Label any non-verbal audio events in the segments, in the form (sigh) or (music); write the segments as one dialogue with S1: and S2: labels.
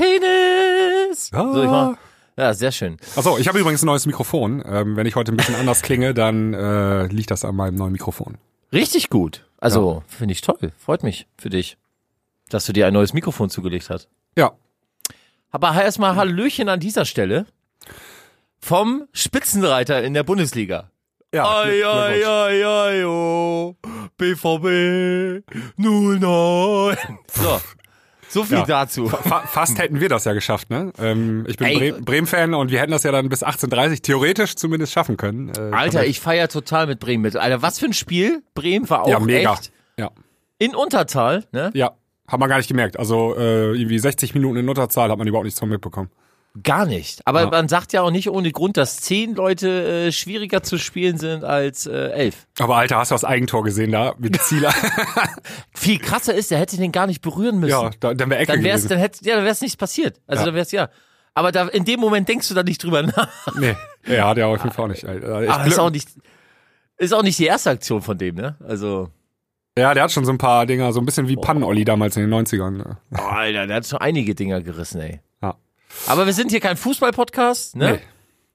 S1: Penis.
S2: Ah.
S1: So, ich mach, ja, sehr schön.
S2: Achso, ich habe übrigens ein neues Mikrofon. Ähm, wenn ich heute ein bisschen (laughs) anders klinge, dann äh, liegt das an meinem neuen Mikrofon.
S1: Richtig gut. Also, finde ich toll. Freut mich für dich, dass du dir ein neues Mikrofon zugelegt hast.
S2: Ja.
S1: Aber erstmal Hallöchen an dieser Stelle vom Spitzenreiter in der Bundesliga.
S2: Ja,
S1: Ai, ai, ai, ai, oh, BVB 09. So, so viel
S2: Ja.
S1: dazu.
S2: Fa fast hätten wir das ja geschafft, ne? Ähm, ich bin. Bre Bremen-Fan und wir hätten das ja dann bis 18.30 theoretisch zumindest schaffen können. Äh,
S1: Alter, ich feier total mit Bremen mit. Alter, was für ein Spiel. Bremen war auch
S2: Ja, mega.
S1: echt
S2: Ja,
S1: in Untertal, ne?
S2: ja. Haben wir gar nicht gemerkt. Also äh, irgendwie 60 Minuten in Unterzahl hat man überhaupt nichts von mitbekommen.
S1: Gar nicht. Aber
S2: Ja.
S1: man sagt ja auch nicht ohne Grund, dass zehn Leute äh, schwieriger zu spielen sind als äh, elf.
S2: Aber Alter, hast du das Eigentor gesehen da mit (laughs) Zieler?
S1: Viel krasser ist, er hätte den gar nicht berühren müssen.
S2: ja, da, dann wäre Ecke
S1: dann wär's,
S2: gewesen.
S1: dann hätte, ja, dann wär's nichts passiert. Also
S2: Ja.
S1: dann wär's ja. Aber da, in dem Moment denkst du da nicht drüber nach.
S2: Nee, ja, hat er auf jeden Fall auch nicht. Alter. Ich
S1: Aber ist auch nicht, ist auch nicht die erste Aktion von dem, ne? Also,
S2: ja, der hat schon so ein paar Dinger, so ein bisschen wie Pannen-Olli damals in den 90ern. Ne?
S1: oh, Alter, der hat schon einige Dinger gerissen, ey.
S2: Ja.
S1: Aber wir sind hier kein Fußball-Podcast, ne?
S2: Nee.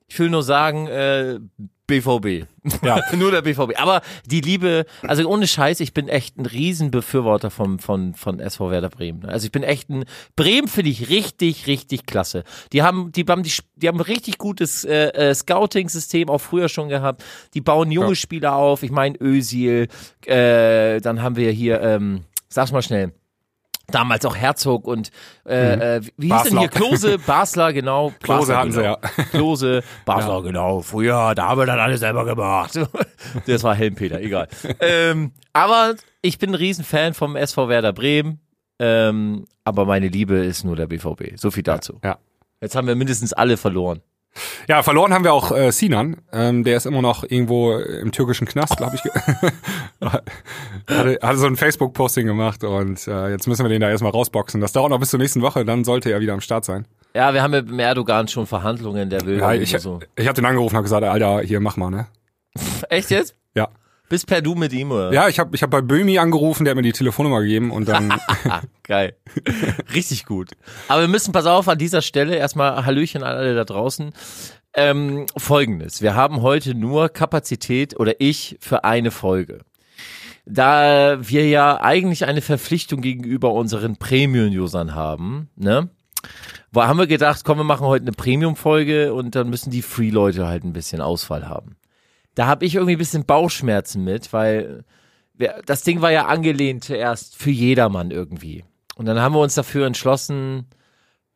S1: Ich will nur sagen, äh, BVB.
S2: Ja. (laughs)
S1: nur der BVB. Aber die Liebe, also ohne Scheiß, ich bin echt ein Riesenbefürworter vom, von, von SV Werder Bremen. Also ich bin echt ein, Bremen finde ich richtig, richtig klasse. Die haben, die haben, die, die haben ein richtig gutes äh, äh, Scouting-System auch früher schon gehabt. Die bauen junge
S2: Ja.
S1: Spieler auf. Ich meine Özil, äh, dann haben wir hier, ähm, sag's mal schnell. Damals auch Herzog und äh, äh, wie hieß denn
S2: Basler.
S1: hier Klose, Basler, genau.
S2: Mhm. (laughs) Klose
S1: Basler,
S2: hatten sie,
S1: genau.
S2: ja. (laughs)
S1: Klose, Basler, genau. Früher, da haben wir dann alles selber gemacht. (laughs) Das war Helmpeter, egal. ähm, aber ich bin ein Riesenfan vom SV Werder Bremen. Ähm, aber meine Liebe ist nur der BVB. So viel dazu.
S2: Ja.
S1: Jetzt haben wir mindestens alle verloren.
S2: Ja, verloren haben wir auch äh, Sinan. Ähm, der ist immer noch irgendwo im türkischen Knast, glaube ich. (laughs) hatte, hatte so ein Facebook-Posting gemacht und äh, jetzt müssen wir den da erstmal rausboxen. Das dauert noch bis zur nächsten Woche, dann sollte er wieder am Start sein.
S1: Ja, wir haben mit Erdogan schon Verhandlungen, der will
S2: Ja, ich,
S1: so.
S2: ich habe den angerufen und gesagt, Alter, hier mach mal, ne?
S1: Echt jetzt?
S2: Ja.
S1: Bis per Du mit ihm, oder?
S2: Ja, ich habe ich hab bei Böhmi angerufen, der hat mir die Telefonnummer gegeben und dann (laughs)
S1: Ah, geil. Richtig gut. Aber wir müssen, pass auf, an dieser Stelle erstmal Hallöchen an alle da draußen. Ähm, Folgendes. Wir haben heute nur Kapazität oder ich für eine Folge. Da wir ja eigentlich eine Verpflichtung gegenüber unseren Premium-Usern haben, ne? Wo haben wir gedacht, komm, wir machen heute eine Premium-Folge und dann müssen die Free-Leute halt ein bisschen Ausfall haben. Da habe ich irgendwie ein bisschen Bauchschmerzen mit, weil das Ding war ja angelehnt zuerst für jedermann irgendwie. Und dann haben wir uns dafür entschlossen,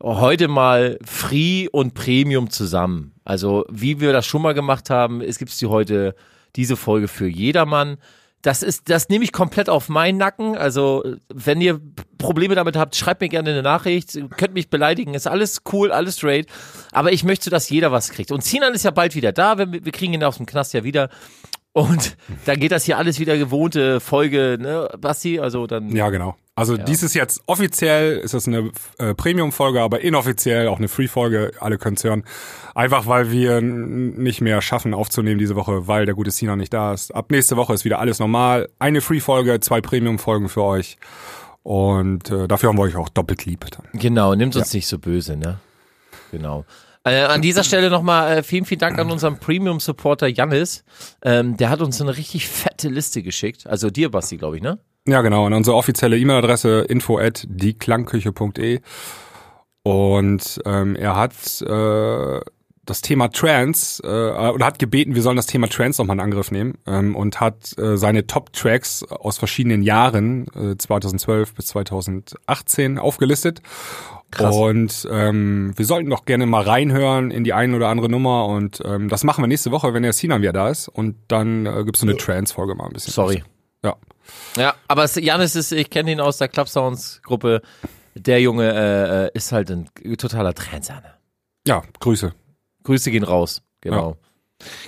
S1: heute mal Free und Premium zusammen. Also wie wir das schon mal gemacht haben, es gibt die heute diese Folge für jedermann. Das ist, das nehme ich komplett auf meinen Nacken. Also wenn ihr Probleme damit habt, schreibt mir gerne eine Nachricht. Ihr könnt mich beleidigen, ist alles cool, alles straight. Aber ich möchte, dass jeder was kriegt. Und Sinan ist ja bald wieder da. Wir, wir kriegen ihn aus dem Knast ja wieder. Und dann geht das hier alles wieder gewohnte Folge, ne, Basti? Also dann.
S2: Ja, genau. Also dies ist jetzt offiziell, ist das eine äh, Premium-Folge, aber inoffiziell auch eine Free-Folge. Alle können es hören. Einfach, weil wir nicht mehr schaffen aufzunehmen diese Woche, weil der gute Sina nicht da ist. Ab nächste Woche ist wieder alles normal. Eine Free-Folge, zwei Premium-Folgen für euch. Und äh, dafür haben wir euch auch doppelt lieb. Dann.
S1: Genau, nimmt uns nicht so böse, ne? Genau. Äh, an dieser Stelle nochmal äh, vielen, vielen Dank an unseren Premium-Supporter Jannis. Ähm, der hat uns eine richtig fette Liste geschickt. Also dir, Basti, glaube ich, ne?
S2: Ja, genau. Und unsere offizielle E-Mail-Adresse info at dieklangküche.de. Und ähm, er hat äh, das Thema Trance, äh, oder hat gebeten, wir sollen das Thema Trance nochmal in Angriff nehmen ähm, und hat äh, seine Top-Tracks aus verschiedenen Jahren, äh, 2012 bis 2018, aufgelistet.
S1: Krass.
S2: Und ähm, wir sollten doch gerne mal reinhören in die eine oder andere Nummer und ähm, das machen wir nächste Woche, wenn der Sinan wieder da ist und dann äh, gibt's so eine Trance-Folge mal ein bisschen.
S1: Sorry.
S2: Ja.
S1: Ja, aber es- Janis ist, ich kenne ihn aus der Club Sounds Gruppe. Der Junge äh, äh, ist halt ein totaler Trendsahne.
S2: Ja, Grüße.
S1: Grüße gehen raus, genau.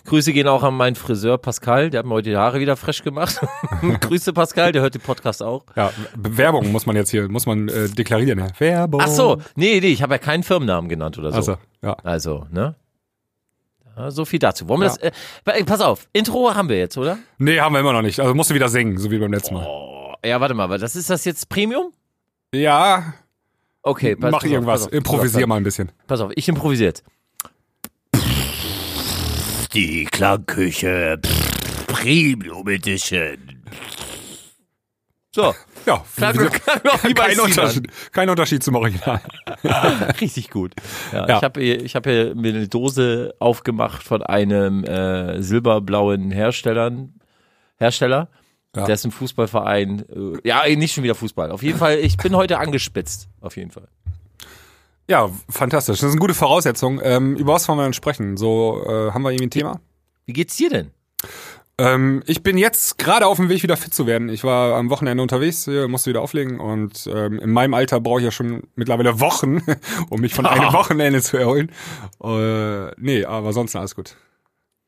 S1: Grüße gehen auch an meinen Friseur Pascal, der hat mir heute die Haare wieder frisch gemacht. (laughs) Grüße Pascal, der hört den Podcast auch.
S2: Ja, Werbung muss man jetzt hier, muss man äh, deklarieren. Ja. Werbung.
S1: Ach so, nee, nee, ich habe ja keinen Firmennamen genannt oder so.
S2: Also, ja.
S1: Also, ne? Ja, so viel dazu. Wollen wir
S2: Ja.
S1: das, äh, pa- pass auf, Intro haben wir jetzt, oder?
S2: Nee, haben wir immer noch nicht. Also musst du wieder singen, so wie beim letzten Mal.
S1: Oh, ja, warte mal, aber das ist das jetzt Premium?
S2: Ja,
S1: Okay, pass,
S2: Mach
S1: pass
S2: irgendwas,
S1: auf,
S2: improvisier mal ein bisschen.
S1: Pass auf, ich improvisiere jetzt. Die Klangküche Premium Edition. So,
S2: Ja,
S1: Klang- klang wie (laughs)
S2: kein. Unterschied, kein Unterschied zum Original. (laughs)
S1: richtig gut. Ja,
S2: Ja.
S1: Ich habe ich hab hier mir eine Dose aufgemacht von einem äh, silberblauen Herstellern, Hersteller,
S2: Ja.
S1: dessen Fußballverein, äh, ja, nicht schon wieder Fußball. Auf jeden Fall, ich bin heute angespitzt. Auf jeden Fall.
S2: Ja, fantastisch. Das ist eine gute Voraussetzung. Ähm, über was wollen wir denn sprechen? So, äh, haben wir irgendwie ein Thema?
S1: Wie geht's dir denn?
S2: Ähm, ich bin jetzt gerade auf dem Weg, wieder fit zu werden. Ich war am Wochenende unterwegs, äh, musste wieder auflegen und ähm, in meinem Alter brauche ich ja schon mittlerweile Wochen, (laughs) um mich von einem (laughs) Wochenende zu erholen. Äh, nee, aber sonst alles gut.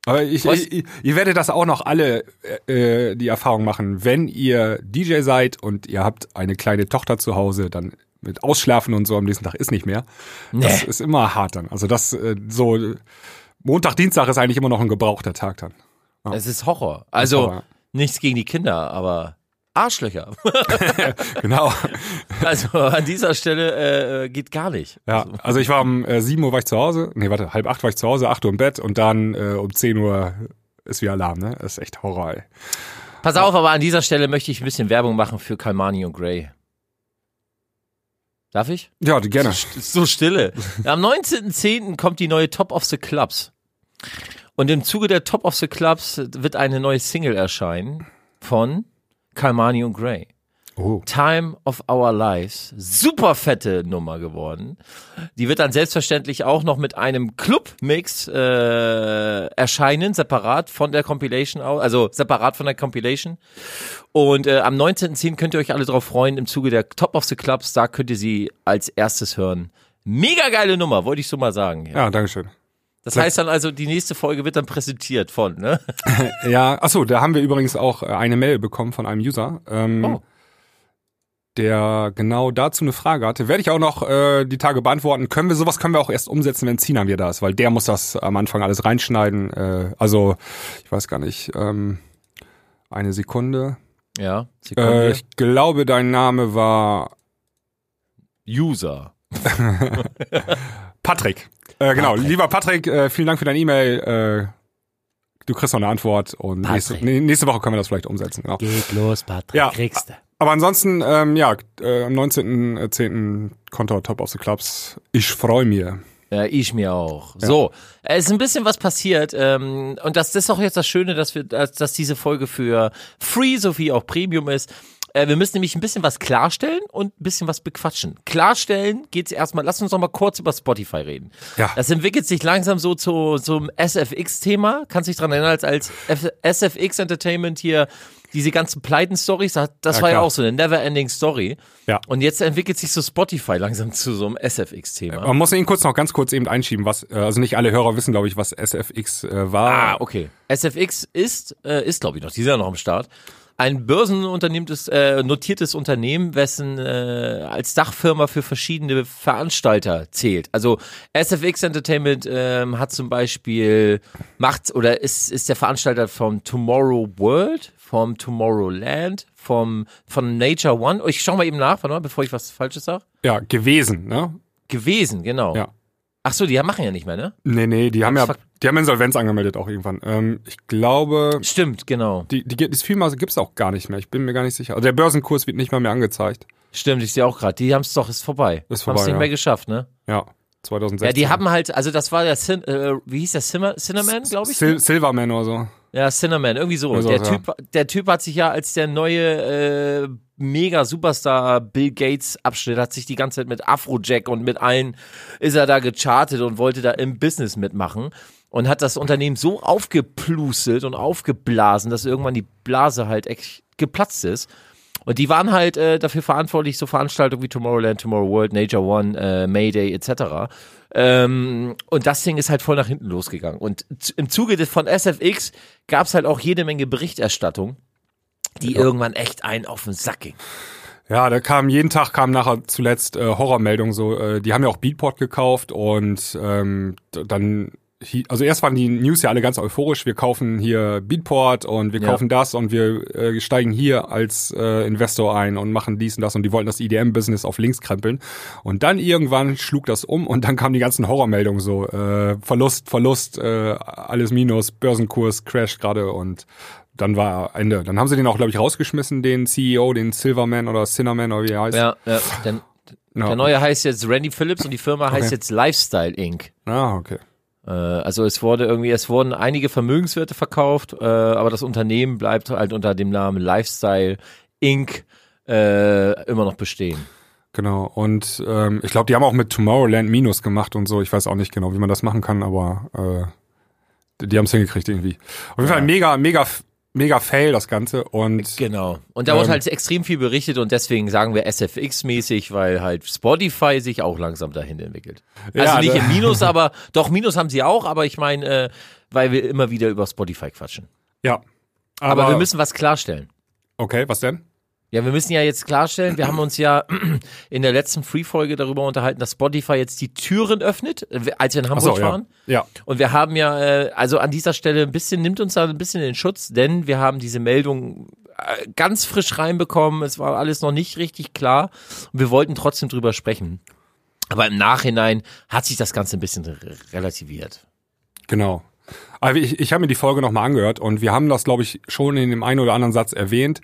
S2: Aber ich, ich, ich, ihr werdet das auch noch alle äh, die Erfahrung machen, wenn ihr DJ seid und ihr habt eine kleine Tochter zu Hause, dann mit Ausschlafen und so am nächsten Tag ist nicht mehr. Das
S1: Nee.
S2: ist immer hart dann. Also das äh, so Montag, Dienstag ist eigentlich immer noch ein gebrauchter Tag dann.
S1: Es ist Horror. Also,
S2: Horror.
S1: nichts gegen die Kinder, aber Arschlöcher. (laughs) (laughs)
S2: Genau.
S1: Also an dieser Stelle äh, geht gar nicht.
S2: Ja, also ich war um äh, 7 Uhr war ich zu Hause. Nee, warte, halb acht war ich zu Hause, 8 Uhr im Bett und dann äh, um 10 Uhr ist wieder Alarm, ne? Das ist echt Horror, ey.
S1: Pass auf, aber an dieser Stelle möchte ich ein bisschen Werbung machen für Kalmani und Gray. Darf ich?
S2: Ja, die gerne.
S1: Ist so stille. (laughs) Am 19.10. kommt die neue Top of the Clubs. Und im Zuge der Top of the Clubs wird eine neue Single erscheinen von Kalmani und Gray.
S2: Oh.
S1: Time of Our Lives. Super fette Nummer geworden. Die wird dann selbstverständlich auch noch mit einem Club-Mix äh, erscheinen, separat von der Compilation, also separat von der Compilation. Und äh, am 19.10. könnt ihr euch alle drauf freuen, im Zuge der Top of the Clubs, da könnt ihr sie als erstes hören. Mega geile Nummer, wollte ich so mal sagen. Ja.
S2: Ja, Dankeschön.
S1: Das heißt dann also, die nächste Folge wird dann präsentiert von, ne? (laughs)
S2: Ja, achso, da haben wir übrigens auch äh, eine Mail bekommen von einem User, ähm,
S1: Oh.
S2: Der genau dazu eine Frage hatte. Werde ich auch noch äh, die Tage beantworten. Können wir sowas können wir auch erst umsetzen, wenn Sinan wieder da ist, weil der muss das am Anfang alles reinschneiden. Äh, also ich weiß gar nicht. Ähm, eine Sekunde.
S1: Ja. Sekunde.
S2: Äh, ich glaube, dein Name war
S1: User. (laughs)
S2: Patrick. Äh, genau,
S1: Patrick.
S2: lieber Patrick, äh, vielen Dank für deine E-Mail. Äh, du kriegst noch eine Antwort und nächste, nächste Woche können wir das vielleicht umsetzen. Genau.
S1: Geht los, Patrick.
S2: Ja.
S1: Kriegst du.
S2: Aber ansonsten, ähm, ja, äh, am 19.10. Konto Top of the Clubs. Ich freue mich.
S1: Ja, ich mir auch. So, es ist ein bisschen was passiert ähm, und das, das ist auch jetzt das Schöne, dass wir, dass, dass diese Folge für Free sowie auch Premium ist. Äh, wir müssen nämlich ein bisschen was klarstellen und ein bisschen was bequatschen. Klarstellen geht's erstmal, lass uns noch mal kurz über Spotify reden.
S2: Ja.
S1: Das entwickelt sich langsam so zu zum SFX-Thema. Kannst dich dran erinnern, als, als F SFX Entertainment hier diese ganzen Pleiten-Stories, das, das
S2: Ja,
S1: war ja
S2: klar.
S1: auch so eine never-ending Story.
S2: Ja.
S1: Und jetzt entwickelt sich so Spotify langsam zu so einem SFX-Thema.
S2: Man muss ihn kurz noch ganz kurz eben einschieben, was, äh, also nicht alle Hörer wissen, glaube ich, was SFX äh, war.
S1: Ah, okay. SFX ist, äh, ist glaube ich noch, die sind ja noch am Start. Ein börsenunternehmtes, äh, notiertes Unternehmen, wessen äh, als Dachfirma für verschiedene Veranstalter zählt. Also SFX Entertainment ähm, hat zum Beispiel macht oder ist ist der Veranstalter vom Tomorrow World, vom Tomorrowland, vom von Nature One. Oh, Ich schau mal eben nach, warte mal, bevor ich was Falsches sage.
S2: Ja, gewesen, ne?
S1: Gewesen, genau.
S2: Ja.
S1: Ach so, die machen ja nicht mehr, ne?
S2: Nee, nee, die haben ja, die haben Insolvenz angemeldet auch irgendwann. Ähm, ich glaube,
S1: Stimmt, genau.
S2: die, die, das Firma gibt's auch gar nicht mehr. Ich bin mir gar nicht sicher. Also der Börsenkurs wird nicht mal mehr angezeigt.
S1: Stimmt, ich sehe auch gerade, die haben es doch, ist vorbei.
S2: Ist
S1: Haben es
S2: vorbei,
S1: nicht
S2: ja.
S1: mehr geschafft, ne?
S2: Ja, 2016.
S1: Ja, die haben halt, also das war der, Cin äh, wie hieß der, Cinema, Cinnamon, glaube ich?
S2: Sil Silverman oder so.
S1: Ja, Cinnamon, irgendwie so.
S2: Irgendwie
S1: der, typ, der Typ hat sich ja als der neue äh, mega Superstar Bill Gates Abschnitt, hat sich die ganze Zeit mit Afrojack und mit allen ist er da gechartet und wollte da im Business mitmachen und hat das Unternehmen so aufgeplustelt und aufgeblasen, dass irgendwann die Blase halt echt geplatzt ist. Und die waren halt äh, dafür verantwortlich, so Veranstaltungen wie Tomorrowland, Tomorrow World, Nature One, äh, Mayday etc. Ähm, und das Ding ist halt voll nach hinten losgegangen. Und im Zuge des, von SFX gab es halt auch jede Menge Berichterstattung, die irgendwann echt einen auf den Sack ging.
S2: Ja, da kam jeden Tag kam nachher zuletzt äh, Horrormeldungen so. Äh, die haben ja auch Beatport gekauft und ähm, dann also erst waren die News ja alle ganz euphorisch, wir kaufen hier Beatport und wir
S1: Ja.
S2: kaufen das und wir äh, steigen hier als äh, Investor ein und machen dies und das und die wollten das EDM-Business auf links krempeln. Und dann irgendwann schlug das um und dann kamen die ganzen Horrormeldungen so, äh, Verlust, Verlust, äh, alles Minus, Börsenkurs, Crash gerade und dann war Ende. Dann haben sie den auch, glaube ich, rausgeschmissen, den CEO, den Silverman oder Cinnamon oder wie er heißt.
S1: Ja, ja. Der,
S2: Ja.
S1: der neue heißt jetzt Randy Phillips und die Firma heißt
S2: Okay.
S1: jetzt Lifestyle Inc.
S2: Ah, okay.
S1: Äh, also es wurde irgendwie, es wurden einige Vermögenswerte verkauft, äh, aber das Unternehmen bleibt halt unter dem Namen Lifestyle Inc. Äh, immer noch bestehen.
S2: Genau. Und ähm, ich glaube, die haben auch mit Tomorrowland Minus gemacht und so. Ich weiß auch nicht genau, wie man das machen kann, aber äh, die haben es hingekriegt irgendwie. Auf jeden Fall mega, mega, mega fail das Ganze. Und
S1: Genau. Und da wurde
S2: Ähm,
S1: halt extrem viel berichtet und deswegen sagen wir SFX-mäßig, weil halt Spotify sich auch langsam dahin entwickelt. Also
S2: Ja,
S1: nicht
S2: ne?
S1: im Minus, (laughs) aber doch Minus haben sie auch, aber ich meine, äh, weil wir immer wieder über Spotify quatschen.
S2: ja.
S1: Aber, wir müssen was klarstellen.
S2: Okay, was denn?
S1: Ja, wir müssen ja jetzt klarstellen, wir haben uns ja in der letzten Free-Folge darüber unterhalten, dass Spotify jetzt die Türen öffnet, äh, als wir in Hamburg
S2: so, ja.
S1: waren.
S2: Ja.
S1: Und wir haben ja, äh, also an dieser Stelle ein bisschen, nimmt uns da ein bisschen den Schutz, denn wir haben diese Meldung äh, ganz frisch reinbekommen. Es war alles noch nicht richtig klar und wir wollten trotzdem drüber sprechen. Aber im Nachhinein hat sich das Ganze ein bisschen re- relativiert.
S2: Genau. Also ich, ich habe mir die Folge nochmal angehört und wir haben das, glaube ich, schon in dem einen oder anderen Satz erwähnt.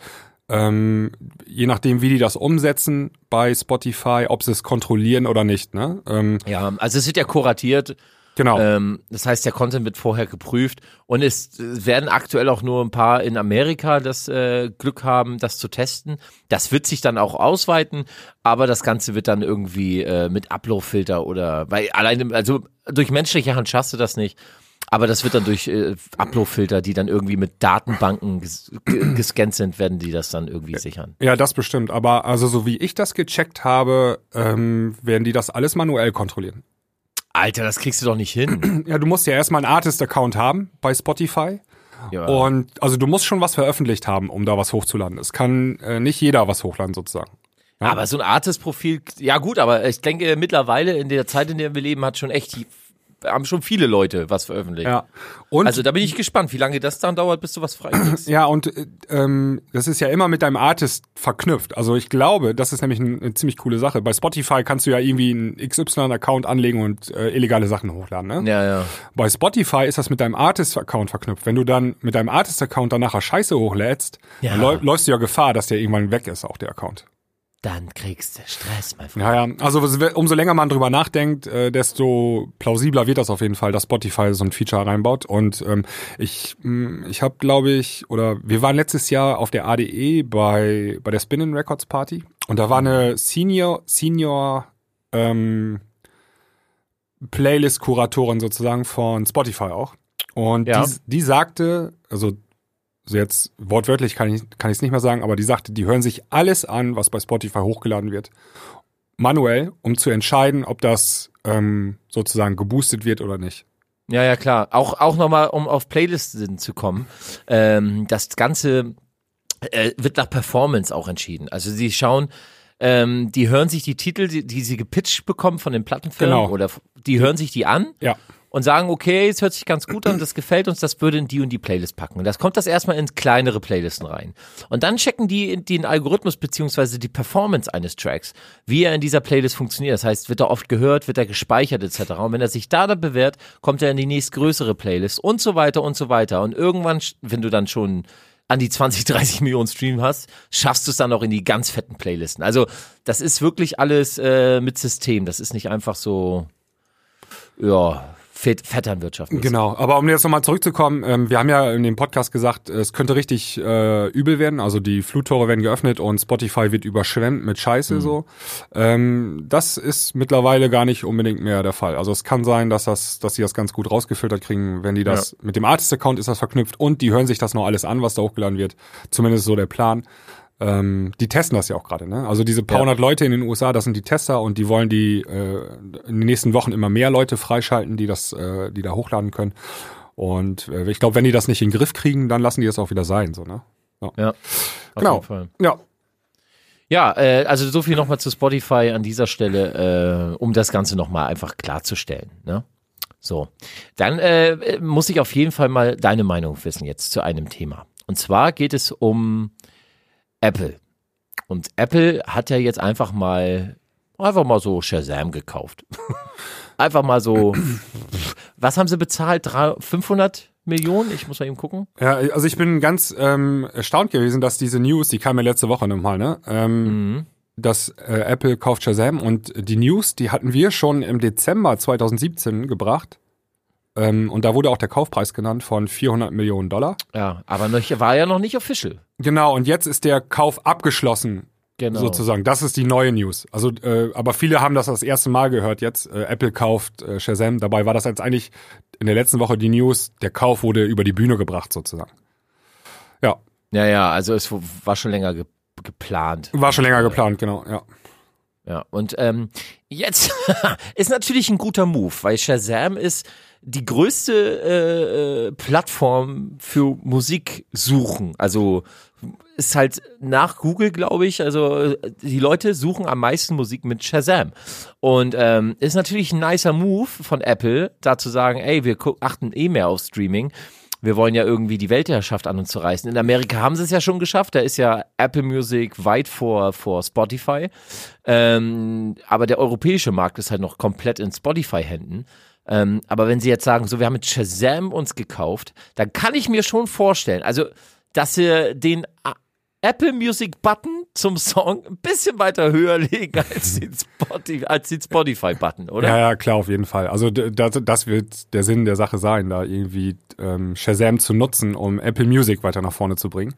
S2: Ähm, je nachdem, wie die das umsetzen bei Spotify, ob sie es kontrollieren oder nicht. Ne? Ähm,
S1: Ja, also es wird ja kuratiert.
S2: genau.
S1: Ähm, das heißt, der Content wird vorher geprüft und es werden aktuell auch nur ein paar in Amerika das äh, Glück haben, das zu testen. Das wird sich dann auch ausweiten, aber das Ganze wird dann irgendwie äh, mit Upload-Filter oder weil alleine, also durch menschliche Hand schaffst du das nicht. Aber das wird dann durch äh, Upload-Filter, die dann irgendwie mit Datenbanken ges ge- gescannt sind, werden die das dann irgendwie sichern.
S2: Ja, das bestimmt. Aber also so wie ich das gecheckt habe, ähm, werden die das alles manuell kontrollieren.
S1: Alter, das kriegst du doch nicht hin. (clears throat)
S2: Ja, du musst ja erstmal einen Artist-Account haben bei Spotify.
S1: Ja.
S2: Und also du musst schon was veröffentlicht haben, um da was hochzuladen. Es kann äh, nicht jeder was hochladen sozusagen.
S1: Aber so ein Artist-Profil, ja gut, aber ich denke mittlerweile in der Zeit, in der wir leben, hat schon echt, haben schon viele Leute was veröffentlicht.
S2: Ja. Und
S1: Also da bin ich gespannt, wie lange das dann dauert, bis du was freikriegst.
S2: ja, und äh, ähm, das ist ja immer mit deinem Artist verknüpft. Also ich glaube, das ist nämlich ein, eine ziemlich coole Sache. Bei Spotify kannst du ja irgendwie einen XY-Account anlegen und äh, illegale Sachen hochladen. Ne?
S1: ja, ja.
S2: Bei Spotify ist das mit deinem Artist-Account verknüpft. Wenn du dann mit deinem Artist-Account dann nachher Scheiße hochlädst,
S1: Ja.
S2: dann läu- läufst du ja Gefahr, dass der irgendwann weg ist, auch der Account.
S1: Dann kriegst du Stress, mein Freund.
S2: Ja, ja. Also umso länger man drüber nachdenkt, äh, desto plausibler wird das auf jeden Fall, dass Spotify so ein Feature reinbaut. Und ähm, ich, mh, ich habe, glaube ich, oder wir waren letztes Jahr auf der ADE bei bei der Spinning Records Party und da war eine Senior Senior ähm, Playlist-Kuratorin sozusagen von Spotify auch. Und
S1: Ja.
S2: die, die sagte, also so jetzt wortwörtlich kann ich kann ich es nicht mehr sagen, aber die sagte, die hören sich alles an, was bei Spotify hochgeladen wird, manuell, um zu entscheiden, ob das ähm, sozusagen geboostet wird oder nicht.
S1: Ja, ja, klar. Auch, auch nochmal, um auf Playlisten zu kommen. Ähm, das Ganze äh, wird nach Performance auch entschieden. Also sie schauen, ähm, die hören sich die Titel, die, die sie gepitcht bekommen von den Plattenfirmen
S2: Genau.
S1: oder die hören sich die an
S2: Ja.
S1: Und sagen, okay, es hört sich ganz gut an, das gefällt uns, das würde in die und die Playlist packen. Und das kommt das erstmal in kleinere Playlisten rein. Und dann checken die den Algorithmus beziehungsweise die Performance eines Tracks, wie er in dieser Playlist funktioniert. Das heißt, wird er oft gehört, wird er gespeichert etc. Und wenn er sich da dann bewährt, kommt er in die nächstgrößere Playlist und so weiter und so weiter. Und irgendwann, wenn du dann schon an die 20, 30 Millionen Stream hast, schaffst du es dann auch in die ganz fetten Playlisten. Also das ist wirklich alles äh, mit System. Das ist nicht einfach so, ja, Vetternwirtschaft.
S2: Genau, aber um jetzt nochmal zurückzukommen, ähm, wir haben ja in dem Podcast gesagt, es könnte richtig äh, übel werden, also die Fluttore werden geöffnet und Spotify wird überschwemmt mit Scheiße so. Ähm, das ist mittlerweile gar nicht unbedingt mehr der Fall. Also es kann sein, dass das, dass sie das ganz gut rausgefiltert kriegen, wenn die das mit dem Artist-Account ist das verknüpft und die hören sich das noch alles an, was da hochgeladen wird. Zumindest so der Plan. Ähm, die testen das ja auch gerade, ne? Also diese paar
S1: Ja.
S2: hundert Leute in den USA, das sind die Tester und die wollen die äh, in den nächsten Wochen immer mehr Leute freischalten, die das, äh, die da hochladen können. Und äh, ich glaube, wenn die das nicht in den Griff kriegen, dann lassen die es auch wieder sein, so, ne?
S1: Ja, auf
S2: Genau.
S1: jeden Fall.
S2: Ja,
S1: Ja, äh, also so viel nochmal zu Spotify an dieser Stelle, äh, um das Ganze nochmal einfach klarzustellen. Ne? So, dann äh, muss ich auf jeden Fall mal deine Meinung wissen jetzt zu einem Thema. Und zwar geht es um Apple. Und Apple hat ja jetzt einfach mal einfach mal so Shazam gekauft. (laughs) einfach mal so. Was haben sie bezahlt? 500 Millionen? Ich muss mal eben gucken.
S2: Ja, also ich bin ganz ähm, erstaunt gewesen, dass diese News, die kam ja letzte Woche nochmal, ne? Ähm, mhm. Dass äh, Apple kauft Shazam und die News, die hatten wir schon im Dezember 2017 gebracht. Ähm, und da wurde auch der Kaufpreis genannt von 400 Millionen Dollar.
S1: Ja, aber noch, war ja noch nicht official.
S2: Genau, und jetzt ist der Kauf abgeschlossen. Genau. Sozusagen. Das ist die neue News. Also, äh, aber viele haben das das erste Mal gehört jetzt. Äh, Apple kauft äh, Shazam. Dabei war das jetzt eigentlich in der letzten Woche die News. Der Kauf wurde über die Bühne gebracht sozusagen. Ja.
S1: Ja, ja, also es war schon länger ge geplant.
S2: War schon länger geplant, genau, ja.
S1: Ja, und ähm, jetzt (laughs) ist natürlich ein guter Move, weil Shazam ist die größte äh, äh, Plattform für Musik suchen. Also ist halt nach Google, glaube ich, also die Leute suchen am meisten Musik mit Shazam. Und ähm, ist natürlich ein nicer Move von Apple, da zu sagen, ey, wir achten eh mehr auf Streaming. Wir wollen ja irgendwie die Weltherrschaft an uns zu reißen. In Amerika haben sie es ja schon geschafft. Da ist ja Apple Music weit vor, vor Spotify. Ähm, aber der europäische Markt ist halt noch komplett in Spotify-Händen. Ähm, aber wenn sie jetzt sagen, so, wir haben mit Shazam uns gekauft, dann kann ich mir schon vorstellen, also, dass sie den Apple Music Button zum Song ein bisschen weiter höher legen als (laughs) den Spotify, als den Spotify Button, oder?
S2: Ja, ja, klar, auf jeden Fall. Also das, das wird der Sinn der Sache sein, da irgendwie ähm, Shazam zu nutzen, um Apple Music weiter nach vorne zu bringen.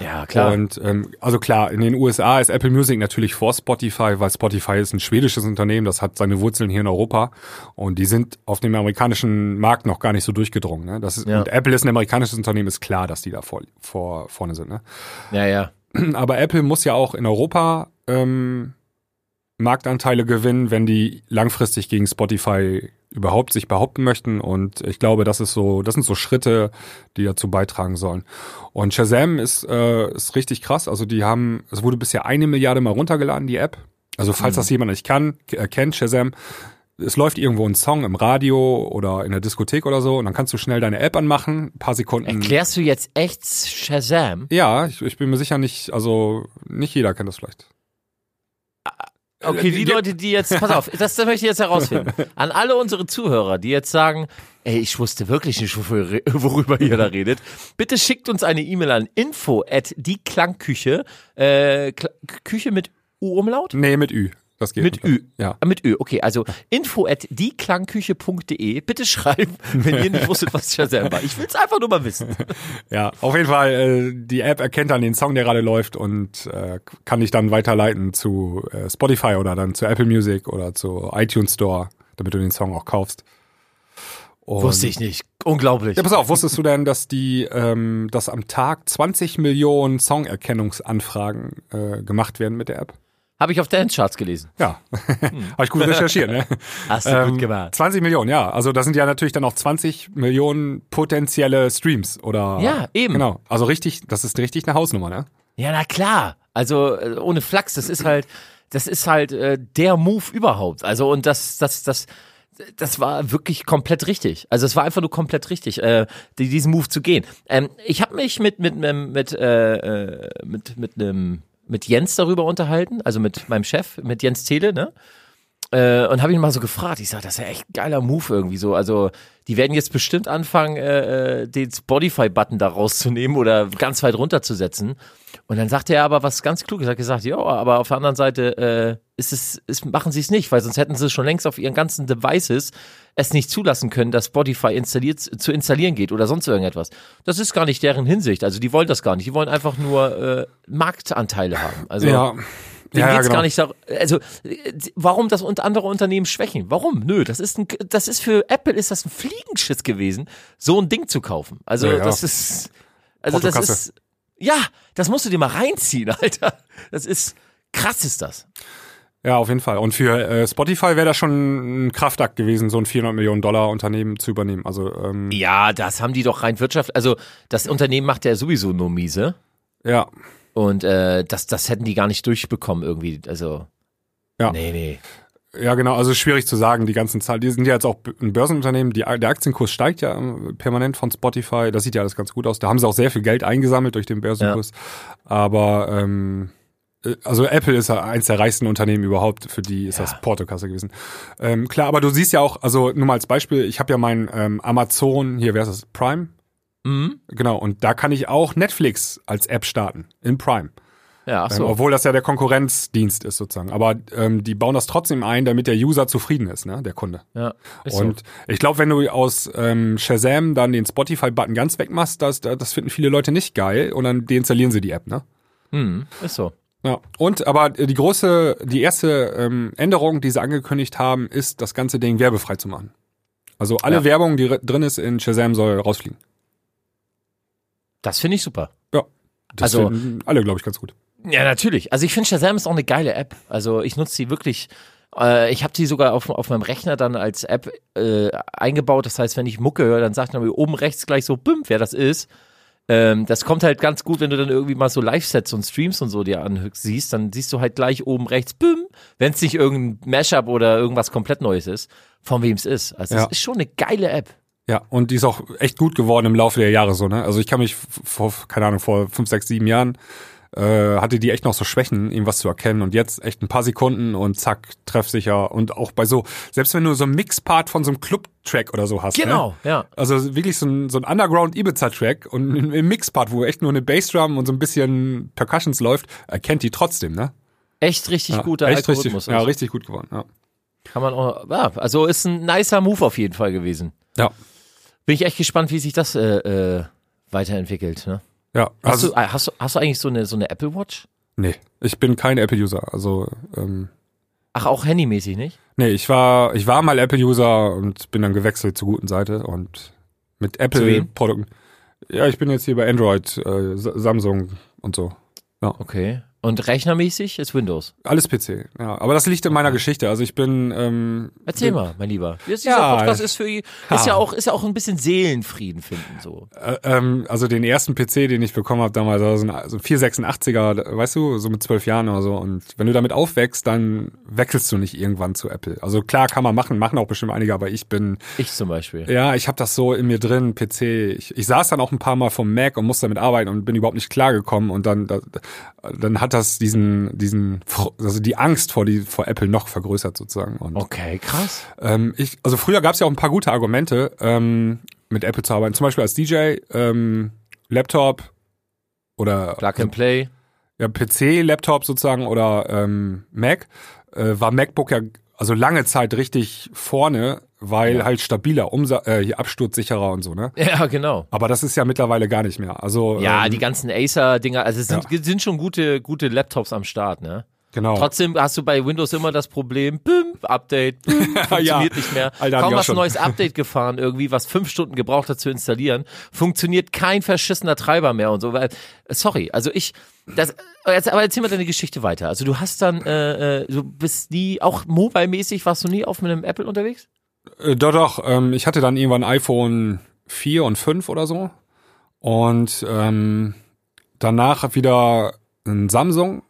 S1: Ja, klar.
S2: Und ähm, also klar, in den USA ist Apple Music natürlich vor Spotify, weil Spotify ist ein schwedisches Unternehmen, das hat seine Wurzeln hier in Europa und die sind auf dem amerikanischen Markt noch gar nicht so durchgedrungen. Ne? Das ist, ja. Und Apple ist ein amerikanisches Unternehmen, ist klar, dass die da vor, vor vorne sind. Ne?
S1: Ja, ja. (clears throat)
S2: Aber Apple muss ja auch in Europa ähm, Marktanteile gewinnen, wenn die langfristig gegen Spotify überhaupt sich behaupten möchten. Und ich glaube, das ist so, das sind so Schritte, die dazu beitragen sollen. Und Shazam ist, äh, ist richtig krass. Also die haben, es wurde bisher eine Milliarde mal runtergeladen, die App. Also falls mhm. das jemand nicht kann, erkennt Shazam, es läuft irgendwo ein Song im Radio oder in der Diskothek oder so und dann kannst du schnell deine App anmachen, ein paar Sekunden.
S1: Erklärst du jetzt echt Shazam?
S2: Ja, ich, ich bin mir sicher nicht, also nicht jeder kennt das vielleicht.
S1: Okay, die Leute, die jetzt, pass auf, das, das möchte ich jetzt herausfinden. (laughs) An alle unsere Zuhörer, die jetzt sagen, ey, ich wusste wirklich nicht, worüber ihr da redet. Bitte schickt uns eine E-Mail an info at die Klangküche, äh, Küche mit U-Umlaut?
S2: Nee, mit Ü.
S1: Das geht mit Ü. Ja. Ah, mit Ü, okay. Also info at dieklangküche.de. Bitte schreiben, wenn ihr nicht wusstet, was Shazam war. Ich will es einfach nur mal wissen. (laughs)
S2: Ja, auf jeden Fall, äh, die App erkennt dann den Song, der gerade läuft und äh, kann dich dann weiterleiten zu äh, Spotify oder dann zu Apple Music oder zu iTunes Store, damit du den Song auch kaufst.
S1: Und Wusste ich nicht. Unglaublich.
S2: Ja, pass auf, wusstest du denn, dass die, ähm, dass am Tag 20 Millionen Songerkennungsanfragen äh, gemacht werden mit der App?
S1: Habe ich auf Dance-Charts gelesen.
S2: Ja, hm. habe ich gut recherchiert. Ne? (laughs)
S1: Hast du ähm, gut gemacht.
S2: 20 Millionen, ja. Also das sind ja natürlich dann auch 20 Millionen potenzielle Streams oder.
S1: Ja, eben.
S2: Genau. Also richtig, das ist richtig eine Hausnummer, ne?
S1: Ja, na klar. Also äh, ohne Flachs, das ist halt, das ist halt äh, der Move überhaupt. Also und das, das, das, das war wirklich komplett richtig. Also es war einfach nur komplett richtig, äh, diesen Move zu gehen. Ähm, ich habe mich mit mit mit mit äh, äh mit mit einem mit Jens darüber unterhalten, also mit meinem Chef, mit Jens Tele, ne? Äh, und habe ihn mal so gefragt. Ich sage, das ist ja echt ein geiler Move irgendwie so. Also die werden jetzt bestimmt anfangen, äh, äh, den Spotify-Button da rauszunehmen oder ganz weit runterzusetzen. Und dann sagte er aber was ganz Kluges. Er hat gesagt, ja, aber auf der anderen Seite äh, ist es, ist, machen sie es nicht, weil sonst hätten sie es schon längst auf ihren ganzen Devices es nicht zulassen können, dass Spotify installiert, zu installieren geht oder sonst irgendetwas. Das ist gar nicht deren Hinsicht. Also die wollen das gar nicht. Die wollen einfach nur äh, Marktanteile haben. Also
S2: ja.
S1: Denen ja, geht's genau. gar nicht darum, also warum das und andere Unternehmen schwächen? Warum? Nö, das ist ein, das ist für Apple ist das ein Fliegenschiss gewesen, so ein Ding zu kaufen. Also ja, ja. das ist, also das ist, ja, das musst du dir mal reinziehen, (laughs) Alter. Das ist krass, ist das.
S2: Ja, auf jeden Fall. Und für äh, Spotify wäre das schon ein Kraftakt gewesen, so ein 400 Millionen Dollar Unternehmen zu übernehmen. Also ähm,
S1: ja, das haben die doch rein Wirtschaft. Also das Unternehmen macht ja sowieso nur miese.
S2: Ja.
S1: Und äh, das, das hätten die gar nicht durchbekommen irgendwie. Also
S2: ja.
S1: nee, nee.
S2: Ja, genau, also schwierig zu sagen, die ganzen Zahlen. Die sind ja jetzt auch ein Börsenunternehmen, die, der Aktienkurs steigt ja ähm, permanent von Spotify, das sieht ja alles ganz gut aus. Da haben sie auch sehr viel Geld eingesammelt durch den Börsenkurs. Ja. Aber ähm, äh, also Apple ist ja eins der reichsten Unternehmen überhaupt, für die ist ja. das Portokasse gewesen. Ähm, klar, aber du siehst ja auch, also nur mal als Beispiel, ich habe ja mein ähm, Amazon, hier, wer ist das, Prime? Mhm. Genau, und da kann ich auch Netflix als App starten, in Prime. Ja, ach so. Ähm, obwohl das ja der Konkurrenzdienst ist sozusagen. Aber ähm, die bauen das trotzdem ein, damit der User zufrieden ist, ne, der Kunde. Ja. Und so. ich glaube, wenn du aus ähm, Shazam dann den Spotify-Button ganz wegmachst, das, das finden viele Leute nicht geil und dann deinstallieren sie die App, ne?
S1: Hm, ist so.
S2: Ja, und aber die große, die erste ähm, Änderung, die sie angekündigt haben, ist, das ganze Ding werbefrei zu machen. Also alle ja. Werbung, die drin ist in Shazam, soll rausfliegen.
S1: Das finde ich super.
S2: Ja, das also alle, glaube ich, ganz gut.
S1: Ja, natürlich. Also ich finde Shazam ist auch eine geile App. Also ich nutze sie wirklich. Äh, ich habe sie sogar auf, auf meinem Rechner dann als App äh, eingebaut. Das heißt, wenn ich Mucke höre, dann sagt er mir oben rechts gleich so, bim, wer das ist. Ähm, das kommt halt ganz gut, wenn du dann irgendwie mal so Live-Sets und Streams und so dir ansiehst, dann siehst du halt gleich oben rechts, bim, wenn es nicht irgendein Mashup oder irgendwas komplett Neues ist, von wem es ist. Also es ja. ist schon eine geile App.
S2: Ja, und die ist auch echt gut geworden im Laufe der Jahre so, ne? Also ich kann mich vor, keine Ahnung, vor fünf, sechs, sieben Jahren äh, hatte die echt noch so Schwächen, ihm was zu erkennen. Und jetzt echt ein paar Sekunden und zack, treffsicher. Und auch bei so, selbst wenn du so ein Mixpart von so einem Club-Track oder so hast.
S1: Ne? Genau,
S2: ne?
S1: ja.
S2: Also wirklich so ein, so ein Underground-Ibiza-Track und im Mixpart, wo echt nur eine Bassdrum und so ein bisschen Percussions läuft, erkennt die trotzdem, ne?
S1: Echt richtig
S2: ja,
S1: guter
S2: echt Algorithmus. Richtig, ja, also. richtig gut geworden, ja.
S1: Kann man auch, ja, also ist ein nicer Move auf jeden Fall gewesen.
S2: Ja.
S1: Bin ich echt gespannt, wie sich das äh, äh, weiterentwickelt, ne?
S2: Ja.
S1: Hast, also, du, äh, hast, du, hast du eigentlich so eine, so eine Apple Watch?
S2: Nee, ich bin kein Apple-User. Also, ähm,
S1: Ach, auch handymäßig nicht?
S2: Nee, ich war, ich war mal Apple-User und bin dann gewechselt zur guten Seite und mit Apple-Produkten. Ja, ich bin jetzt hier bei Android, äh, Samsung und so. Ja.
S1: Okay. Und rechnermäßig ist Windows.
S2: Alles PC, ja. Aber das liegt in meiner Geschichte. Also ich bin. Ähm,
S1: Erzähl bin, mal, mein Lieber. Ist dieser ja, Podcast ist für ist ja auch ist ja auch ein bisschen Seelenfrieden finden so.
S2: Äh, ähm, also den ersten PC, den ich bekommen habe damals, war so ein also 486er, weißt du, so mit zwölf Jahren oder so. Und wenn du damit aufwächst, dann wechselst du nicht irgendwann zu Apple. Also klar kann man machen, machen auch bestimmt einige, aber ich bin.
S1: Ich zum Beispiel.
S2: Ja, ich habe das so in mir drin, PC. Ich, ich saß dann auch ein paar Mal vom Mac und musste damit arbeiten und bin überhaupt nicht klargekommen und dann da, dann hat das diesen, diesen, also die Angst vor, die, vor Apple noch vergrößert sozusagen. Und,
S1: okay, krass.
S2: Ähm, ich, also früher gab es ja auch ein paar gute Argumente, ähm, mit Apple zu arbeiten. Zum Beispiel als DJ, ähm, Laptop oder
S1: Plug and Play.
S2: Ja, PC, Laptop sozusagen oder ähm, Mac. Äh, war MacBook ja also lange Zeit richtig vorne, weil ja. halt stabiler, Umsa äh, hier absturzsicherer und so, ne?
S1: Ja, genau.
S2: Aber das ist ja mittlerweile gar nicht mehr. Also
S1: Ja, ähm, die ganzen Acer-Dinger, also es sind, ja. sind schon gute, gute Laptops am Start, ne?
S2: Genau.
S1: Trotzdem hast du bei Windows immer das Problem, bim, Update, bim, (laughs) funktioniert ja. nicht mehr. Alter, Kaum was neues Update gefahren, irgendwie, was fünf Stunden gebraucht hat zu installieren, funktioniert kein verschissener Treiber mehr und so. Weil, sorry, also ich, das, jetzt, aber erzähl mal deine Geschichte weiter. Also du hast dann, äh, äh du bist nie, auch mobile-mäßig, warst du nie auf mit einem Apple unterwegs?
S2: Äh, doch, doch. Ähm, ich hatte dann irgendwann iPhone 4 und 5 oder so. Und ähm, danach wieder ein Samsung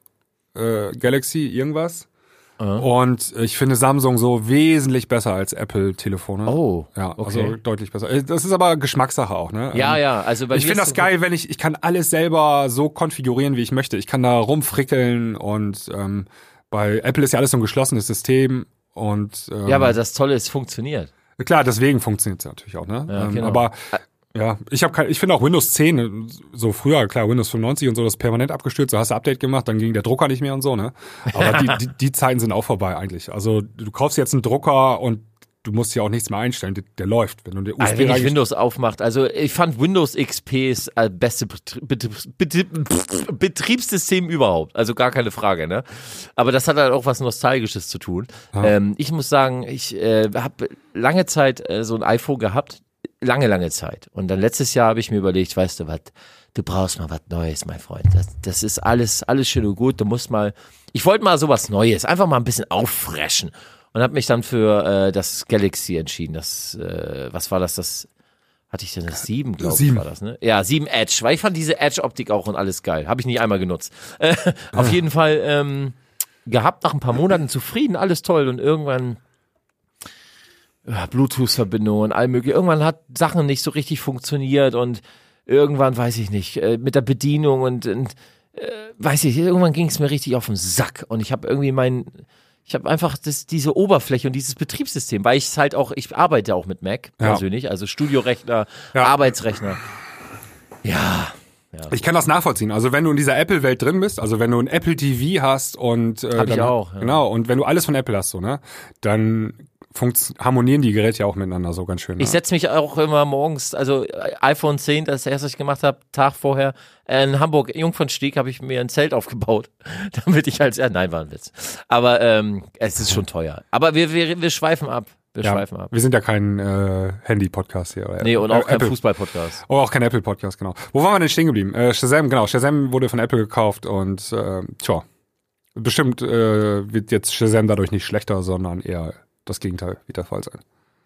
S2: äh, Galaxy irgendwas. Uh Und ich finde Samsung so wesentlich besser als Apple-Telefone.
S1: Oh,
S2: ja, also okay. also deutlich besser. Äh, das ist aber Geschmackssache auch, ne?
S1: Ja, ähm, ja. Also bei
S2: ich finde das geil, wenn ich ich kann alles selber so konfigurieren, wie ich möchte. Ich kann da rumfrickeln und ähm, bei Apple ist ja alles so ein geschlossenes System und ähm,
S1: ja, aber das Tolle ist, es funktioniert.
S2: Klar, deswegen funktioniert es natürlich auch, ne?
S1: Ja, ähm, genau.
S2: Aber ja, ich habe ich finde auch Windows 10 so früher klar Windows 95 und so das permanent abgestürzt, so hast du Update gemacht, dann ging der Drucker nicht mehr und so, ne? Aber (laughs) die, die, die Zeiten sind auch vorbei eigentlich. Also du kaufst jetzt einen Drucker und du musst ja auch nichts mehr einstellen, der, der läuft, wenn du der
S1: USB also wenn ich Windows aufmacht. Also ich fand Windows XP ist äh, beste Betriebs Betriebs Betriebssystem überhaupt, also gar keine Frage, ne? Aber das hat halt auch was nostalgisches zu tun. Ähm, ich muss sagen, ich äh, habe lange Zeit äh, so ein iPhone gehabt, lange, lange Zeit. Und dann letztes Jahr habe ich mir überlegt, weißt du was, du brauchst mal was Neues, mein Freund. Das, das ist alles, alles schön und gut. Du musst mal, ich wollte mal sowas Neues, einfach mal ein bisschen auffreschen. Und habe mich dann für äh, das Galaxy entschieden. Das, äh, was war das? Das hatte ich denn das 7, glaube ich, war das, ne? Ja, 7 Edge, weil ich fand diese Edge-Optik auch und alles geil. Habe ich nicht einmal genutzt. Äh, (laughs) auf jeden Fall, ähm, gehabt, nach ein paar Monaten zufrieden, alles toll und irgendwann Bluetooth-Verbindung und all mögliche. Irgendwann hat Sachen nicht so richtig funktioniert und irgendwann, weiß ich nicht, äh, mit der Bedienung und, und äh, weiß ich, irgendwann ging es mir richtig auf den Sack und ich habe irgendwie mein, ich habe einfach das, diese Oberfläche und dieses Betriebssystem, weil ich es halt auch, ich arbeite auch mit Mac
S2: Ja.
S1: persönlich, also Studiorechner,
S2: Ja.
S1: Arbeitsrechner. Ja,
S2: Ich kann das nachvollziehen. Also wenn du in dieser Apple-Welt drin bist, also wenn du ein Apple TV hast und äh,
S1: Hab ich
S2: dann,
S1: auch, ja.
S2: genau und wenn du alles von Apple hast, so ne, dann harmonieren die Geräte ja auch miteinander so ganz schön. Ne?
S1: Ich setze mich auch immer morgens, also äh, iPhone 10, das erste, was ich gemacht habe, Tag vorher, äh, in Hamburg, Jungfernstieg, habe ich mir ein Zelt aufgebaut, (laughs) damit ich als, ja, nein, war ein Witz. Aber ähm, es ist schon teuer. Aber wir, wir, wir schweifen ab. Wir
S2: ja,
S1: schweifen ab.
S2: wir sind ja kein äh, Handy-Podcast hier. Oder?
S1: Nee, und auch
S2: äh,
S1: kein. Fußball-Podcast.
S2: Oh, auch kein Apple-Podcast, genau. Wo waren wir denn stehen geblieben? Äh, Shazam, genau. Shazam wurde von Apple gekauft und äh, tja, bestimmt äh, wird jetzt Shazam dadurch nicht schlechter, sondern eher das Gegenteil wird der Fall sein.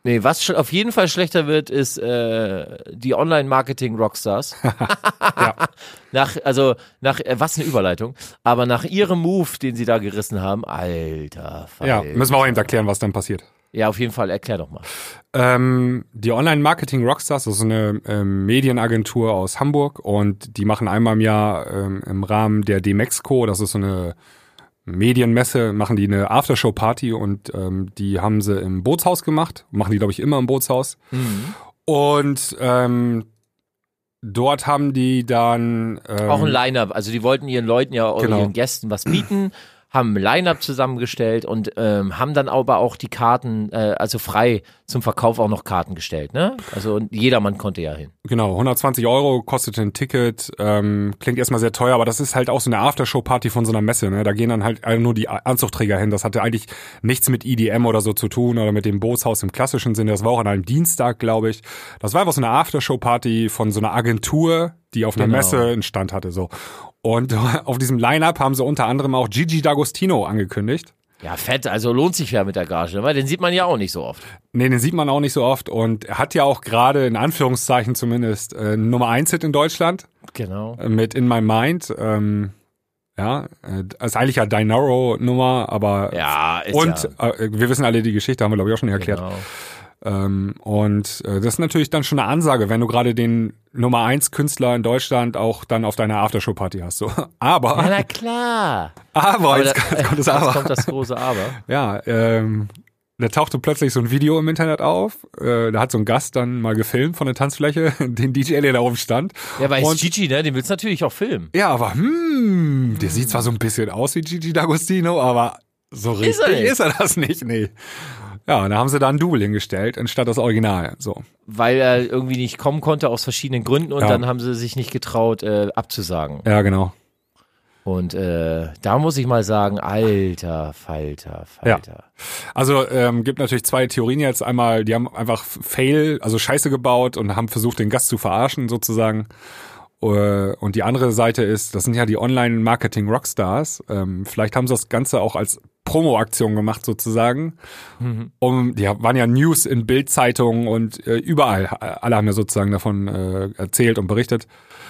S1: Nee, was auf jeden Fall schlechter wird, ist äh, die Online-Marketing-Rockstars. (laughs)
S2: Ja.
S1: Nach, also, nach, äh, was eine Überleitung, aber nach ihrem Move, den sie da gerissen haben, alter Fall.
S2: Ja, müssen wir auch eben erklären, was dann passiert.
S1: Ja, auf jeden Fall, erklär doch mal.
S2: Ähm, die Online-Marketing Rockstars, das ist eine ähm, Medienagentur aus Hamburg und die machen einmal im Jahr ähm, im Rahmen der Demexco, das ist so eine Medienmesse, machen die eine Aftershow-Party und ähm, die haben sie im Bootshaus gemacht, machen die, glaube ich, immer im Bootshaus. Und ähm, dort haben die dann ähm,
S1: Auch ein Line-Up. Also die wollten ihren Leuten ja oder
S2: Genau.
S1: ihren Gästen was bieten, haben ein Line-Up zusammengestellt und ähm, haben dann aber auch die Karten, äh, also frei zum Verkauf auch noch Karten gestellt, ne? Also und jedermann konnte ja hin.
S2: Genau, 120 Euro kostet ein Ticket. Ähm, klingt erstmal sehr teuer, aber das ist halt auch so eine Aftershow-Party von so einer Messe. Ne? Da gehen dann halt nur die Anzugträger hin. Das hatte eigentlich nichts mit EDM oder so zu tun oder mit dem Bootshaus im klassischen Sinne. Das war auch an einem Dienstag, glaube ich. Das war einfach so eine Aftershow-Party von so einer Agentur, die auf einer
S1: Genau.
S2: Messe einen Stand hatte. so. Und (laughs) auf diesem Line-Up haben sie unter anderem auch Gigi D'Agostino angekündigt.
S1: Ja, fett, also lohnt sich ja mit der Gage, ne? weil den sieht man ja auch nicht so oft.
S2: Nee, den sieht man auch nicht so oft und er hat ja auch gerade in Anführungszeichen zumindest äh, Nummer 1 Hit in Deutschland.
S1: Genau.
S2: mit In My Mind. Ähm, ja, äh, ist eigentlich ja Dinaro-Nummer, aber
S1: Ja, ist
S2: und
S1: ja,
S2: äh, wir wissen alle die Geschichte, haben wir glaube ich auch schon erklärt.
S1: genau.
S2: Ähm, und äh, das ist natürlich dann schon eine Ansage, wenn du gerade den Nummer 1 Künstler in Deutschland auch dann auf deiner Aftershow-Party hast. So. (laughs) Aber,
S1: Ja, na klar.
S2: aber,
S1: Aber
S2: jetzt,
S1: da-
S2: jetzt kommt das
S1: Jetzt
S2: Aber.
S1: kommt das große Aber. (laughs)
S2: Ja, ähm, da tauchte plötzlich so ein Video im Internet auf. Äh, da hat so ein Gast dann mal gefilmt von der Tanzfläche, (laughs) den DJ, der da oben stand.
S1: Ja, weil ist Gigi, ne? Den willst du natürlich auch filmen.
S2: Ja, aber hm, der sieht zwar so ein bisschen aus wie Gigi D'Agostino, aber so richtig
S1: er
S2: ist er, das nicht, nee. Ja, und da haben sie da ein Double hingestellt, anstatt das Original. So.
S1: Weil er irgendwie nicht kommen konnte aus verschiedenen Gründen und
S2: Ja.
S1: dann haben sie sich nicht getraut, äh, abzusagen.
S2: Ja, genau.
S1: Und äh, da muss ich mal sagen, alter Falter, Falter.
S2: Also ähm, gibt natürlich zwei Theorien jetzt. Einmal, die haben einfach Fail, also Scheiße gebaut und haben versucht, den Gast zu verarschen sozusagen. Äh, Und die andere Seite ist, das sind ja die Online-Marketing-Rockstars. Ähm, vielleicht haben sie das Ganze auch als Promo-Aktion gemacht sozusagen. Um, die waren ja News in Bildzeitungen und äh, überall. Alle haben ja sozusagen davon äh, erzählt und berichtet.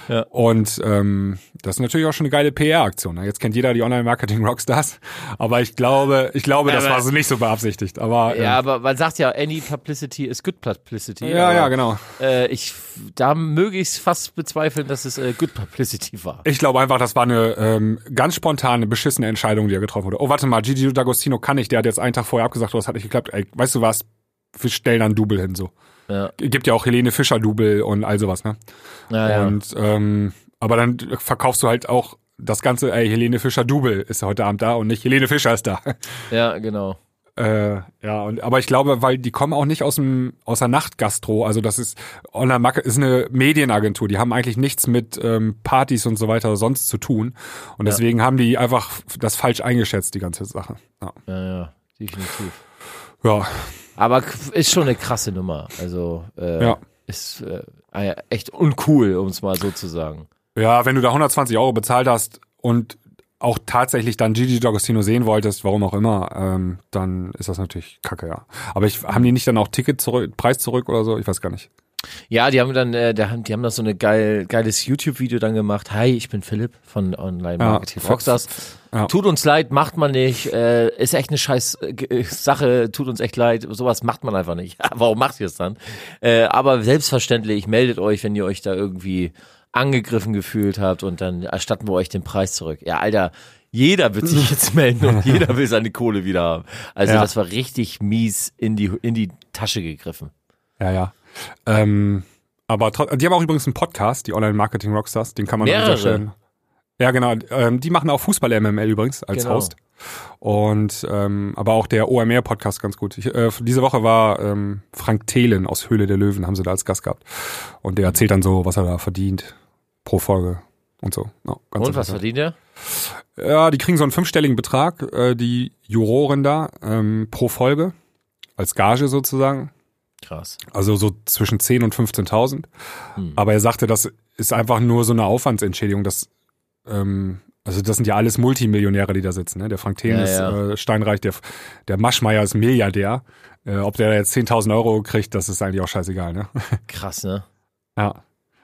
S1: Ja.
S2: Und ähm, das ist natürlich auch schon eine geile PR-Aktion. ne? Jetzt kennt jeder die Online-Marketing-Rockstars, aber ich glaube, ich glaube, das
S1: Aber-
S2: war so nicht so beabsichtigt. Aber
S1: Ja,
S2: ähm,
S1: aber man sagt ja, any publicity is good publicity.
S2: ja,
S1: aber,
S2: ja, genau.
S1: Äh, ich, da möge ich es fast bezweifeln, dass es äh, good publicity war.
S2: Ich glaube einfach, das war eine ähm, ganz spontane, beschissene Entscheidung, die er getroffen wurde. Oh, warte mal, Gigi D'Agostino kann ich, der hat jetzt einen Tag vorher abgesagt, oh, das hat nicht geklappt. Ey, weißt du was? Wir stellen dann Double hin so.
S1: Ja,
S2: Gibt ja auch Helene Fischer Double und all sowas, ne?
S1: ja, ja.
S2: Und ähm, aber dann verkaufst du halt auch das ganze, ey, Helene Fischer Double ist heute Abend da und nicht Helene Fischer ist da.
S1: ja genau.
S2: Äh, ja, und, aber ich glaube, weil die kommen auch nicht aus dem aus der Nachtgastro, also das ist Online ist eine Medienagentur, die haben eigentlich nichts mit ähm, Partys und so weiter sonst zu tun und
S1: Ja.
S2: deswegen haben die einfach das falsch eingeschätzt die ganze Sache. Ja,
S1: Ja, ja, definitiv.
S2: ja,
S1: Aber ist schon eine krasse Nummer. Also äh,
S2: Ja.
S1: ist äh, echt uncool, um es mal so zu sagen.
S2: ja wenn du da 120 Euro bezahlt hast und auch tatsächlich dann Gigi D'Agostino sehen wolltest, warum auch immer, ähm, dann ist das natürlich kacke, ja. Aber ich, haben die nicht dann auch Ticket zurück, Preis zurück oder so? Ich weiß gar nicht.
S1: Ja, die haben dann, äh, die haben, die haben da so eine geil, geiles YouTube-Video dann gemacht. Hi, ich bin Philipp von Online Marketing
S2: Ja,
S1: Rockstars.
S2: Ja.
S1: Tut uns leid, macht man nicht. Äh, ist echt eine scheiß äh, äh, Sache, tut uns echt leid. Sowas macht man einfach nicht. (laughs) Ja, warum macht ihr es dann? Äh, aber selbstverständlich, meldet euch, wenn ihr euch da irgendwie angegriffen gefühlt habt und dann erstatten wir euch den Preis zurück. Ja, Alter, jeder wird sich (laughs) jetzt melden und jeder will seine Kohle wieder haben. Also
S2: Ja.
S1: das war richtig mies in die, in die Tasche gegriffen.
S2: Ja, ja. Ähm, aber die haben auch übrigens einen Podcast, die Online-Marketing Rockstars, den kann man an
S1: Mehrere.
S2: Stelle- Ja, genau. Ähm, die machen auch Fußball-MML übrigens als
S1: Genau.
S2: Host. Und ähm, aber auch der OMR-Podcast ganz gut. Ich, äh, diese Woche war ähm, Frank Thelen aus Höhle der Löwen, haben sie da als Gast gehabt. Und der erzählt dann so, was er da verdient pro Folge und so. Ja,
S1: Und was verdient er?
S2: Ja, die kriegen so einen fünfstelligen Betrag, äh, die Juroren da, ähm, pro Folge, als Gage sozusagen.
S1: Krass.
S2: Also so zwischen 10 und 15.000.
S1: Hm.
S2: Aber er sagte, das ist einfach nur so eine Aufwandsentschädigung. Das, ähm, also das sind ja alles Multimillionäre, die da sitzen. Ne? Der Frank Thelen
S1: Ja,
S2: ist
S1: ja.
S2: Äh, steinreich, der, der Maschmeyer ist Milliardär. Äh, ob der jetzt 10.000 Euro kriegt, das ist eigentlich auch scheißegal. Ne? (laughs)
S1: Krass, ne?
S2: ja.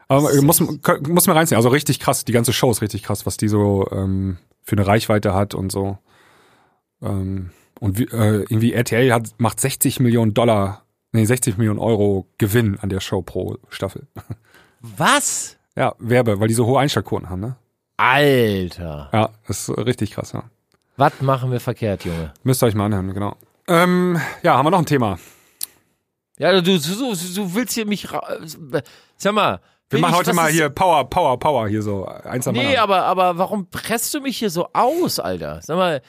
S2: Aber
S1: Das
S2: muss, muss man reinziehen. Also richtig krass, die ganze Show ist richtig krass, was die so ähm, für eine Reichweite hat und so. Ähm, und wie, äh, irgendwie RTL hat, macht 60 Millionen Dollar, nee, 60 Millionen Euro Gewinn an der Show pro Staffel. (laughs)
S1: Was?
S2: Ja, Werbe, weil die so hohe Einschaltquoten haben, ne?
S1: Alter.
S2: Ja, das ist richtig krass, ja.
S1: Was machen wir verkehrt, Junge?
S2: Müsst ihr euch mal anhören, genau. Ähm, ja, haben wir noch ein Thema.
S1: Ja, du, du, du, willst hier mich Sag mal.
S2: Wir machen heute mal hier Power, Power, Power hier so. Eins am
S1: Nee, aber, aber warum presst du mich hier so aus, Alter? Sag mal,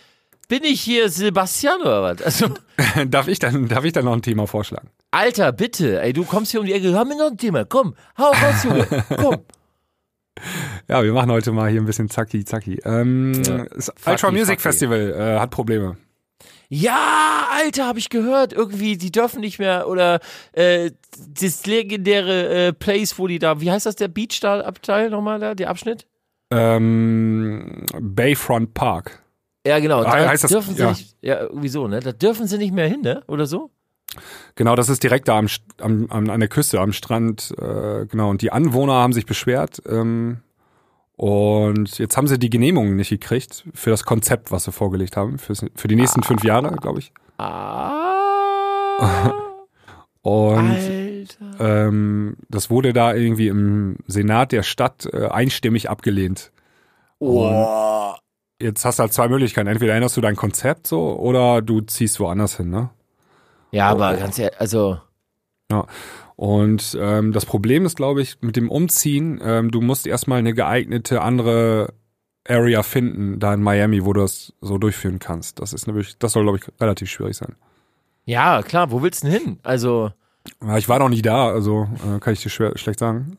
S1: bin ich hier Sebastian oder was? Also, (laughs)
S2: darf ich dann, darf ich dann noch ein Thema vorschlagen?
S1: Alter, bitte, ey, du kommst hier um die Ecke, hör mir noch ein Thema, komm, hau raus, Junge, (laughs) komm.
S2: Ja, wir machen heute mal hier ein bisschen zacki, zacki. Ähm,
S1: Ja.
S2: das Ultra Music
S1: fucky.
S2: Festival äh, hat Probleme.
S1: Ja, Alter, habe ich gehört. Irgendwie, die dürfen nicht mehr oder äh, das legendäre äh, Place, wo die da, wie heißt das, der Beach da Abteil nochmal da, der Abschnitt?
S2: Ähm, Bayfront Park.
S1: Ja, genau.
S2: Ah,
S1: Da
S2: heißt das-
S1: dürfen sie
S2: ja.
S1: nicht, ja, irgendwie so, ne? Da dürfen sie nicht mehr hin, ne? Oder so?
S2: Genau, das ist direkt da am, am, an der Küste, am Strand. Äh, genau, und die Anwohner haben sich beschwert. Ähm, und jetzt haben sie die Genehmigung nicht gekriegt für das Konzept, was sie vorgelegt haben, fürs, für die nächsten fünf Jahre, glaube ich.
S1: Ah. (laughs)
S2: Und ähm, das wurde da irgendwie im Senat der Stadt äh, einstimmig abgelehnt.
S1: Oh.
S2: Jetzt hast du halt zwei Möglichkeiten. Entweder änderst du dein Konzept so oder du ziehst woanders hin, ne?
S1: Ja, aber ganz ehrlich, also,
S2: Und ähm, das Problem ist, glaube ich, mit dem Umziehen, ähm, du musst erstmal eine geeignete andere Area finden, da in Miami, wo du das so durchführen kannst. Das ist nämlich, das soll, glaube ich, relativ schwierig sein.
S1: ja, klar, wo willst du denn hin? Also,
S2: Ja, ich war noch nie da, also äh, kann ich dir schwer, schlecht sagen.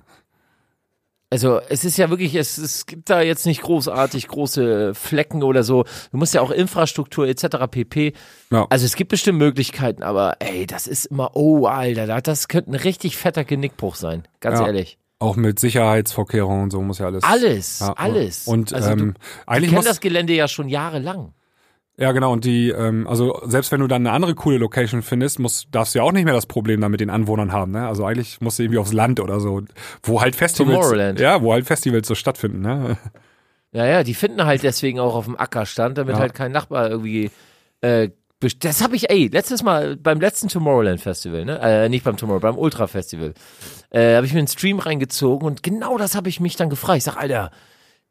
S1: Also es ist ja wirklich, es, es gibt da jetzt nicht großartig große Flecken oder so. Du musst ja auch Infrastruktur etc. pp.
S2: Ja.
S1: Also es gibt bestimmt Möglichkeiten, aber ey, das ist immer, oh Alter, da- das könnte ein richtig fetter Genickbruch sein, ganz
S2: Ja.
S1: ehrlich.
S2: Auch mit Sicherheitsvorkehrungen und so muss ja alles.
S1: Alles,
S2: Ja,
S1: alles.
S2: Und
S1: also
S2: ähm,
S1: du, ich
S2: eigentlich
S1: kenne
S2: muss,
S1: das Gelände ja schon jahrelang.
S2: Ja genau, und die, ähm, also selbst wenn du dann eine andere coole Location findest, musst, darfst du ja auch nicht mehr das Problem da mit den Anwohnern haben, ne? Also eigentlich musst du irgendwie aufs Land oder so, wo halt Festivals, ja, wo halt Festivals so stattfinden, ne?
S1: Ja, ja, die finden halt deswegen auch auf dem Acker stand, damit
S2: Ja.
S1: halt kein Nachbar irgendwie. Äh, das habe ich, ey, letztes Mal beim letzten Tomorrowland Festival, ne? Äh, nicht beim Tomorrow, beim Ultra Festival. Äh, habe ich mir einen Stream reingezogen und genau das habe ich mich dann gefragt. Ich sag, Alter,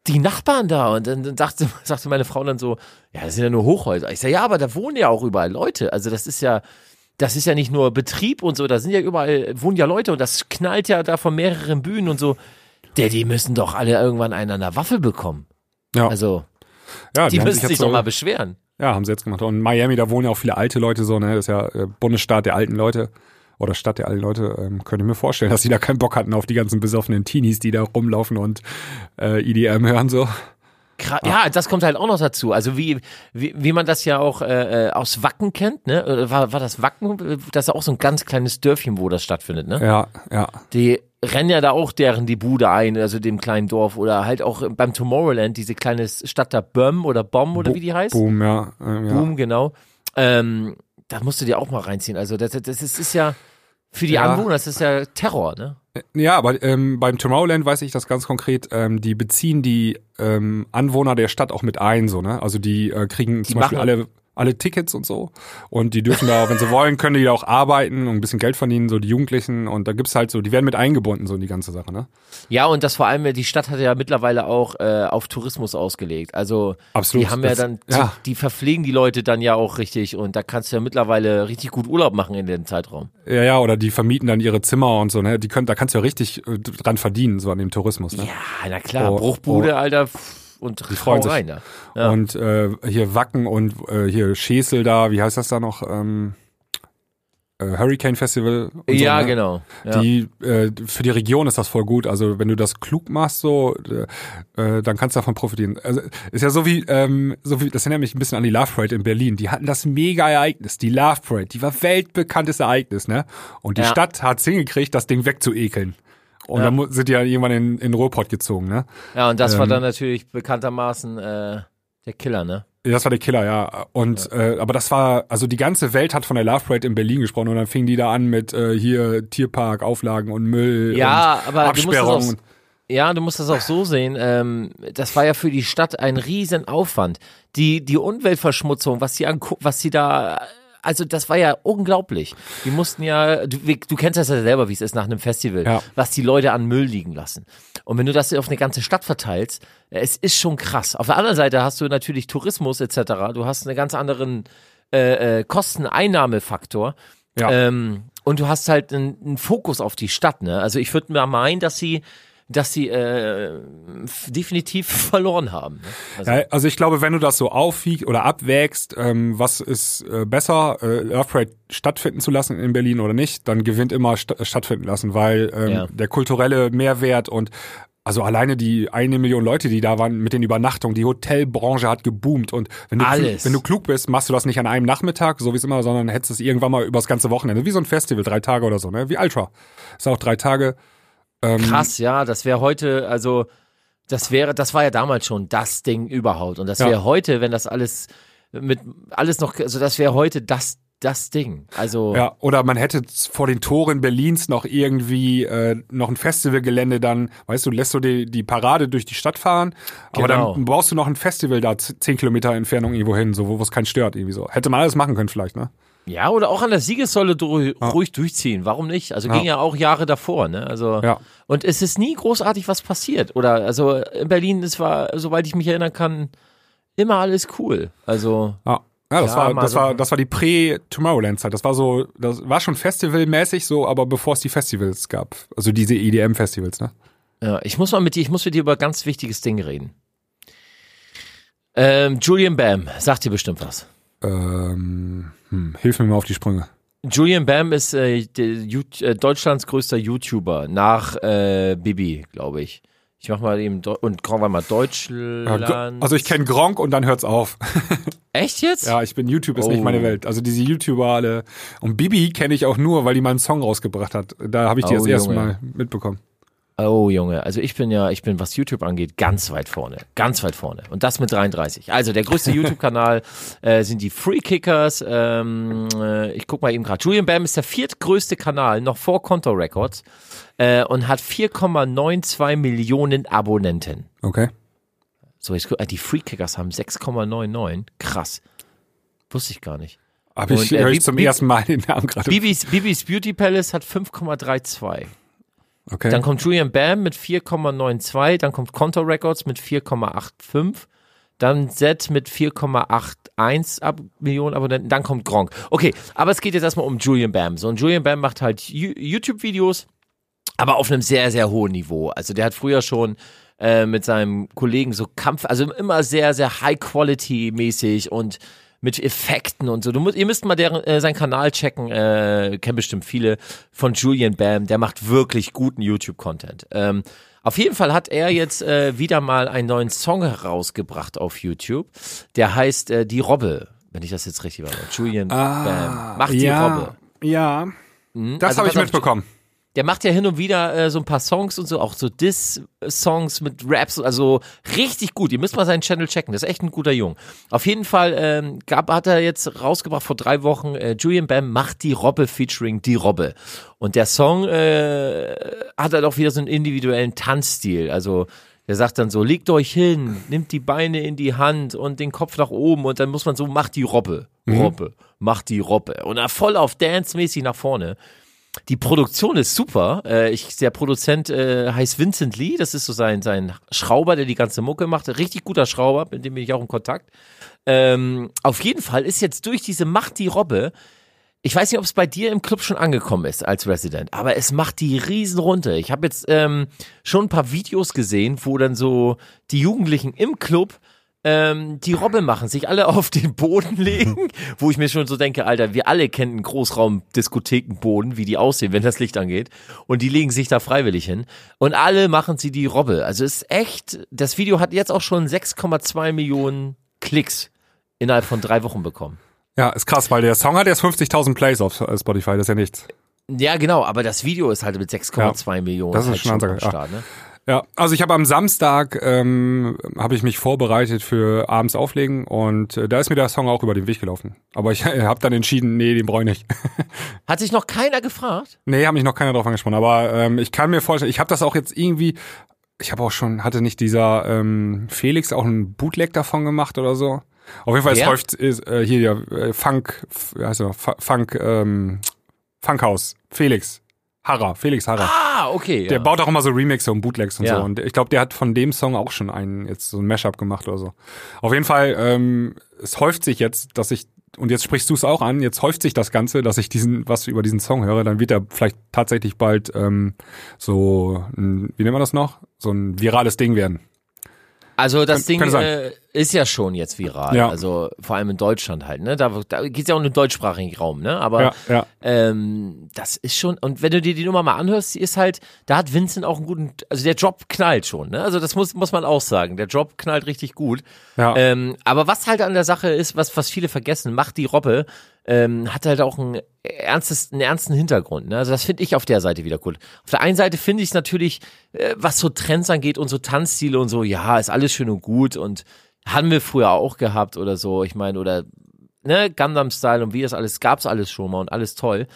S1: die Nachbarn da. Und dann, dann sagte, (laughs) sagte meine Frau dann so, ja, das sind ja nur Hochhäuser. Ich sag, ja, aber da wohnen ja auch überall Leute. Also das ist ja, das ist ja nicht nur Betrieb und so, da sind ja überall, wohnen ja Leute und das knallt ja da von mehreren Bühnen und so. Der, die müssen doch alle irgendwann einen an der Waffel bekommen.
S2: Ja,
S1: Also,
S2: ja
S1: die
S2: haben
S1: müssen sich
S2: jetzt
S1: doch mal beschweren.
S2: Ja, haben sie jetzt gemacht. Und Miami, da wohnen ja auch viele alte Leute so, ne? Das ist ja äh, Bundesstaat der alten Leute oder Stadt der alten Leute. Ähm, könnte ich mir vorstellen, (laughs) dass die da keinen Bock hatten auf die ganzen besoffenen Teenies, die da rumlaufen und äh, EDM hören so.
S1: Ja, das kommt halt auch noch dazu. Also wie, wie, wie man das ja auch äh, äh, aus Wacken kennt, ne? Äh, War, war das Wacken? Das ist auch so ein ganz kleines Dörfchen, wo das stattfindet, ne?
S2: Ja, ja.
S1: Die rennen ja da auch deren die Bude ein, also dem kleinen Dorf oder halt auch beim Tomorrowland, diese kleine Stadt da Böhm oder Bomb oder
S2: Bo-
S1: wie die heißt.
S2: Boom, ja. Äh, ja.
S1: Boom, genau. Ähm, da musst du dir auch mal reinziehen. Also das, das ist, ist ja, Für die
S2: Ja.
S1: Anwohner ist das ja Terror, ne?
S2: Ja, aber ähm, beim Tomorrowland weiß ich das ganz konkret, ähm, die beziehen die ähm, Anwohner der Stadt auch mit ein, so, ne? Also die äh, kriegen zum Beispiel alle alle Tickets und so. Und die dürfen da, wenn sie wollen, können die da auch arbeiten und ein bisschen Geld verdienen, so die Jugendlichen. Und da gibt's halt so, die werden mit eingebunden, so in die ganze Sache, ne?
S1: Ja, und das vor allem, die Stadt hat ja mittlerweile auch äh, auf Tourismus ausgelegt. Also
S2: Absolut.
S1: die haben ja
S2: Das-
S1: dann,
S2: ja.
S1: die verpflegen die Leute dann ja auch richtig und da kannst du ja mittlerweile richtig gut Urlaub machen in dem Zeitraum.
S2: Ja, ja, oder die vermieten dann ihre Zimmer und so, ne? Die können, da kannst du ja richtig äh, dran verdienen, so an dem Tourismus, ne?
S1: Ja, na klar,
S2: Oh,
S1: Bruchbude, Alter, pff, und die
S2: freuen sich.
S1: rein da. Ja.
S2: Und äh, hier Wacken und äh, hier Schesel da, wie heißt das da noch? Ähm, äh, Hurricane Festival.
S1: Ja,
S2: so, ne?
S1: genau. Ja.
S2: Die, äh, für die Region ist das voll gut. Also wenn du das klug machst, so, äh, äh, dann kannst du davon profitieren. Also ist ja so wie, ähm, so wie, das erinnert mich ein bisschen an die Love Parade in Berlin. Die hatten das mega Ereignis, die Love Parade, die war weltbekanntes Ereignis, ne? Und die
S1: Ja.
S2: Stadt hat's hingekriegt, das Ding wegzuekeln. Und
S1: Ja.
S2: dann sind die ja irgendwann in, in Ruhrpott gezogen, ne?
S1: ja, und das war
S2: ähm,
S1: dann natürlich bekanntermaßen äh, der Killer, ne?
S2: Ja, Das war der Killer, ja. Und Äh, aber das war, also die ganze Welt hat von der Love Parade in Berlin gesprochen und dann fingen die da an mit äh, hier Tierpark, Auflagen und Müll
S1: Ja,
S2: und
S1: aber
S2: Absperrungen.
S1: ja, du musst das auch so sehen. Ähm, das war ja für die Stadt ein riesen Aufwand. Die die Umweltverschmutzung, was sie angu was sie da also das war ja unglaublich. Die mussten ja, du, du kennst das ja selber, wie es ist nach einem Festival,
S2: Ja.
S1: was die Leute an Müll liegen lassen. Und wenn du das auf eine ganze Stadt verteilst, es ist schon krass. Auf der anderen Seite hast du natürlich Tourismus etc. Du hast einen ganz anderen äh, äh, Kosteneinnahmefaktor.
S2: Ja.
S1: Ähm, und du hast halt einen, einen Fokus auf die Stadt, ne? Also ich würde mal meinen, dass sie, dass sie äh, definitiv (laughs) verloren haben. Ne? Also,
S2: Ja, also ich glaube, wenn du das so aufwiegst oder abwägst, ähm, was ist äh, besser, äh, Love Parade stattfinden zu lassen in Berlin oder nicht, dann gewinnt immer st stattfinden lassen, weil ähm,
S1: Ja.
S2: der kulturelle Mehrwert und also alleine die eine Million Leute, die da waren mit den Übernachtungen, die Hotelbranche hat geboomt und wenn du, klug, wenn du klug bist, machst du das nicht an einem Nachmittag, so wie es immer, sondern hättest es irgendwann mal übers ganze Wochenende, wie so ein Festival, drei Tage oder so, ne? Wie Ultra. Ist auch drei Tage. Ähm,
S1: krass, ja, das wäre heute, also das wäre, das war ja damals schon das Ding überhaupt. Und das
S2: Ja.
S1: wäre heute, wenn das alles mit alles noch, also das wäre heute das, das Ding. Also
S2: Ja, oder man hätte vor den Toren Berlins noch irgendwie äh, noch ein Festivalgelände dann, weißt du, lässt du die, die Parade durch die Stadt fahren, aber
S1: Genau.
S2: dann brauchst du noch ein Festival da zehn Kilometer Entfernung irgendwo hin, so wo wo es keinen stört irgendwie so. Hätte man alles machen können vielleicht, ne?
S1: Ja, oder auch an der Siegessäule durch, ruhig durchziehen. Warum nicht? Also
S2: Ja.
S1: ging ja auch Jahre davor, ne? Also
S2: Ja.
S1: und es ist nie großartig was passiert. Oder also in Berlin, es war, soweit ich mich erinnern kann, immer alles cool. Also
S2: Ja. Ja, das
S1: Ja,
S2: war das
S1: so-
S2: war das war die Prä-Tomorrowland-Zeit. Das war so, das war schon Festivalmäßig so, aber bevor es die Festivals gab, also diese EDM-Festivals, ne?
S1: ja, ich muss mal mit dir, ich muss mit dir über ein ganz wichtiges Ding reden. Ähm, Julian Bam, sagt dir bestimmt was.
S2: Ähm, hm, hilf mir mal auf die Sprünge.
S1: Julian Bam ist äh, äh, Deutschlands größter YouTuber nach äh, Bibi, glaube ich. Ich mach mal eben Deu und warte mal
S2: Ja,
S1: Deutschland.
S2: Also ich kenne Gronk und dann hört's auf. (laughs)
S1: echt jetzt?
S2: Ja, ich bin YouTube ist nicht
S1: Oh.
S2: meine Welt. Also diese YouTuber alle und Bibi kenne ich auch nur, weil die mal einen Song rausgebracht hat. Da habe ich die
S1: Oh,
S2: das erste
S1: Junge.
S2: Mal mitbekommen.
S1: Oh Junge, also ich bin ja, ich bin, was YouTube angeht, ganz weit vorne. Ganz weit vorne. Und das mit 33. Also der größte (laughs) YouTube-Kanal äh, sind die Free Kickers. Ähm, äh, ich guck mal eben gerade. Julian Bam ist der viertgrößte Kanal, noch vor Konto Records. Äh, und hat 4,92 Millionen Abonnenten.
S2: Okay.
S1: So, jetzt, äh, die Free Kickers haben 6,99. Krass. Wusste ich gar nicht.
S2: Habe ich,
S1: Und, äh,
S2: ich zum ersten Mal den Namen gerade.
S1: Bibis, Bibis Beauty Palace hat 5,32.
S2: Okay.
S1: Dann kommt Julian Bam mit 4,92, dann kommt Contour Records mit 4,85, dann Z mit 4,81 Ab Millionen Abonnenten, dann kommt Gronk. Okay, aber es geht jetzt erstmal um Julian Bam. So, und Julian Bam macht halt YouTube-Videos, aber auf einem sehr, sehr hohen Niveau. Also der hat früher schon äh, mit seinem Kollegen so Kampf, also immer sehr, sehr High-Quality-mäßig und mit Effekten und so. Du musst, ihr müsst mal deren, äh, seinen Kanal checken, äh, kennen bestimmt viele von Julian Bam, der macht wirklich guten YouTube-Content. Ähm, auf jeden Fall hat er jetzt äh, wieder mal einen neuen Song herausgebracht auf YouTube. Der heißt äh, Die Robbe, wenn ich das jetzt richtig war. Julian Bam. Macht die
S2: Ah, ja,
S1: Robbe.
S2: Ja.
S1: Mhm.
S2: Das
S1: Also
S2: habe ich
S1: pass auf,
S2: mitbekommen.
S1: Der macht ja hin und wieder äh, so ein paar Songs und so, auch so Diss-Songs mit Raps, also richtig gut. Ihr müsst mal seinen Channel checken, das ist echt ein guter Jung. Auf jeden Fall ähm, gab, hat er jetzt rausgebracht vor drei Wochen, äh, Julian Bam macht die Robbe featuring die Robbe. Und der Song äh, hat halt auch wieder so einen individuellen Tanzstil, also der sagt dann so, legt euch hin, nimmt die Beine in die Hand und den Kopf nach oben und dann muss man so, macht die Robbe, Robbe, macht die Robbe. Und dann voll auf Dance-mäßig nach vorne. Die Produktion ist super. Äh, ich, der Produzent äh, heißt Vincent Lee. Das ist so sein, sein Schrauber, der die ganze Mucke macht. Richtig guter Schrauber, mit dem bin ich auch in Kontakt. Ähm, auf jeden Fall ist jetzt durch diese Macht die Robbe. Ich weiß nicht, ob es bei dir im Club schon angekommen ist als Resident, aber es macht die Riesenrunde. Ich habe jetzt ähm, schon ein paar Videos gesehen, wo dann so die Jugendlichen im Club ähm, die Robbe machen, sich alle (laughs) auf den Boden legen, wo ich mir schon so denke, Alter, wir alle kennen einen Großraum-Diskothekenboden, wie die aussehen, wenn das Licht angeht. Und die legen sich da freiwillig hin. Und alle machen sie die Robbe. Also ist echt, das Video hat jetzt auch schon 6,2 Millionen Klicks innerhalb von drei Wochen bekommen.
S2: Ja, ist krass, weil der Song hat jetzt 50.000 Plays auf Spotify, das ist ja nichts.
S1: Ja, genau, aber das Video ist halt mit 6,2 ja, Millionen
S2: das ist
S1: halt
S2: schon, schon am
S1: Start, ne?
S2: Ja, also ich habe am Samstag ähm, habe ich mich vorbereitet für abends auflegen und äh, da ist mir der Song auch über den Weg gelaufen. Aber ich äh, (laughs) habe dann entschieden, nee, den brauche ich nicht. (laughs)
S1: Hat sich noch keiner gefragt?
S2: Nee, hat mich noch keiner drauf angesprochen. Aber ähm, ich kann mir vorstellen, ich habe das auch jetzt irgendwie, ich habe auch schon, hatte nicht dieser ähm, Felix auch einen Bootleg davon gemacht oder so? Auf jeden Fall, es läuft ist, äh, hier der äh, Funk, wie heißt er, Funk, ähm, Funkhaus, Felix. Harrer, Felix Harrer.
S1: Ah, okay.
S2: Der
S1: ja.
S2: baut auch immer so Remixe und Bootlegs und
S1: Ja.
S2: so. Und ich glaube, der hat von dem Song auch schon einen, jetzt so ein Mashup gemacht oder so. Auf jeden Fall, ähm, es häuft sich jetzt, dass ich, und jetzt sprichst du es auch an, jetzt häuft sich das Ganze, dass ich diesen, was über diesen Song höre, dann wird er vielleicht tatsächlich bald ähm, so, ein, wie nennt man das noch? So ein virales Ding werden.
S1: Also das
S2: Kann-
S1: Ding
S2: kann
S1: äh, ist ja schon jetzt viral.
S2: Ja.
S1: Also vor allem in Deutschland halt, ne? Da, da geht's ja auch um den deutschsprachigen Raum, ne? Aber
S2: Ja, ja.
S1: ähm, das ist schon, und wenn du dir die Nummer mal anhörst, die ist halt, da hat Vincent auch einen guten, also der Drop knallt schon, ne? Also das muss, muss man auch sagen. Der Drop knallt richtig gut.
S2: Ja.
S1: Ähm, aber was halt an der Sache ist, was, was viele vergessen, macht die Robbe, ähm, hat halt auch einen, ernstes, einen ernsten Hintergrund. Ne? Also das finde ich auf der Seite wieder cool. Auf der einen Seite finde ich es natürlich, äh, was so Trends angeht und so Tanzstile und so, ja, ist alles schön und gut und haben wir früher auch gehabt oder so. Ich meine, oder ne, Gundam Style und wie das alles, gab's alles schon mal und alles toll.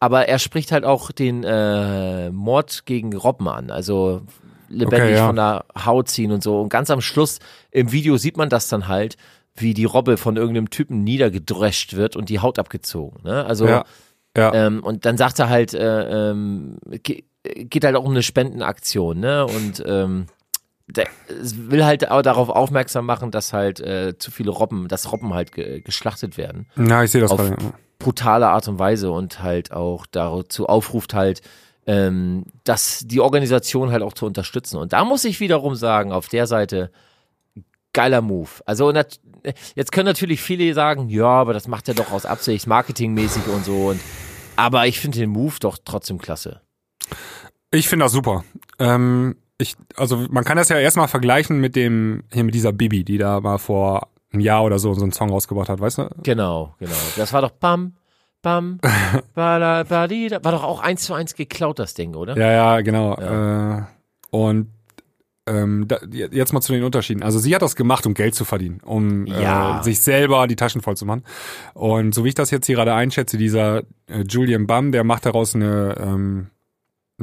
S1: Aber er spricht halt auch den äh, Mord gegen Robben an. Also lebendig
S2: Okay, ja.
S1: von der Haut ziehen und so. Und ganz am Schluss im Video sieht man das dann halt, wie die Robbe von irgendeinem Typen niedergedrescht wird und die Haut abgezogen. Ne? Also
S2: ja. Ja.
S1: ähm, und dann sagt er halt, äh, ähm, ge geht halt auch um eine Spendenaktion, ne? Und ähm, der will halt auch darauf aufmerksam machen, dass halt äh, zu viele Robben, dass Robben halt ge geschlachtet werden.
S2: ja, ich sehe das
S1: auf-
S2: gerade.
S1: Brutale Art und Weise und halt auch dazu aufruft halt, ähm, dass die Organisation halt auch zu unterstützen. Und da muss ich wiederum sagen, auf der Seite, geiler Move. Also jetzt können natürlich viele sagen, ja, aber das macht er doch aus Absicht, marketingmäßig und so. Und, aber ich finde den Move doch trotzdem klasse.
S2: Ich finde das super. Ähm, ich, also man kann das ja erstmal vergleichen mit dem, hier mit dieser Bibi, die da mal vor einem Jahr oder so so einen Song rausgebracht hat, weißt du?
S1: Genau, genau. Das war doch Bam, Bam, (laughs) bada, badida. War doch auch eins zu eins geklaut, das Ding, oder?
S2: Ja, ja, genau. Äh, und ähm, da, jetzt mal zu den Unterschieden. Also sie hat das gemacht, um Geld zu verdienen, um
S1: Ja.
S2: äh, sich selber die Taschen voll zu machen. Und so wie ich das jetzt hier gerade einschätze, dieser äh, Julian Bam, der macht daraus eine ähm,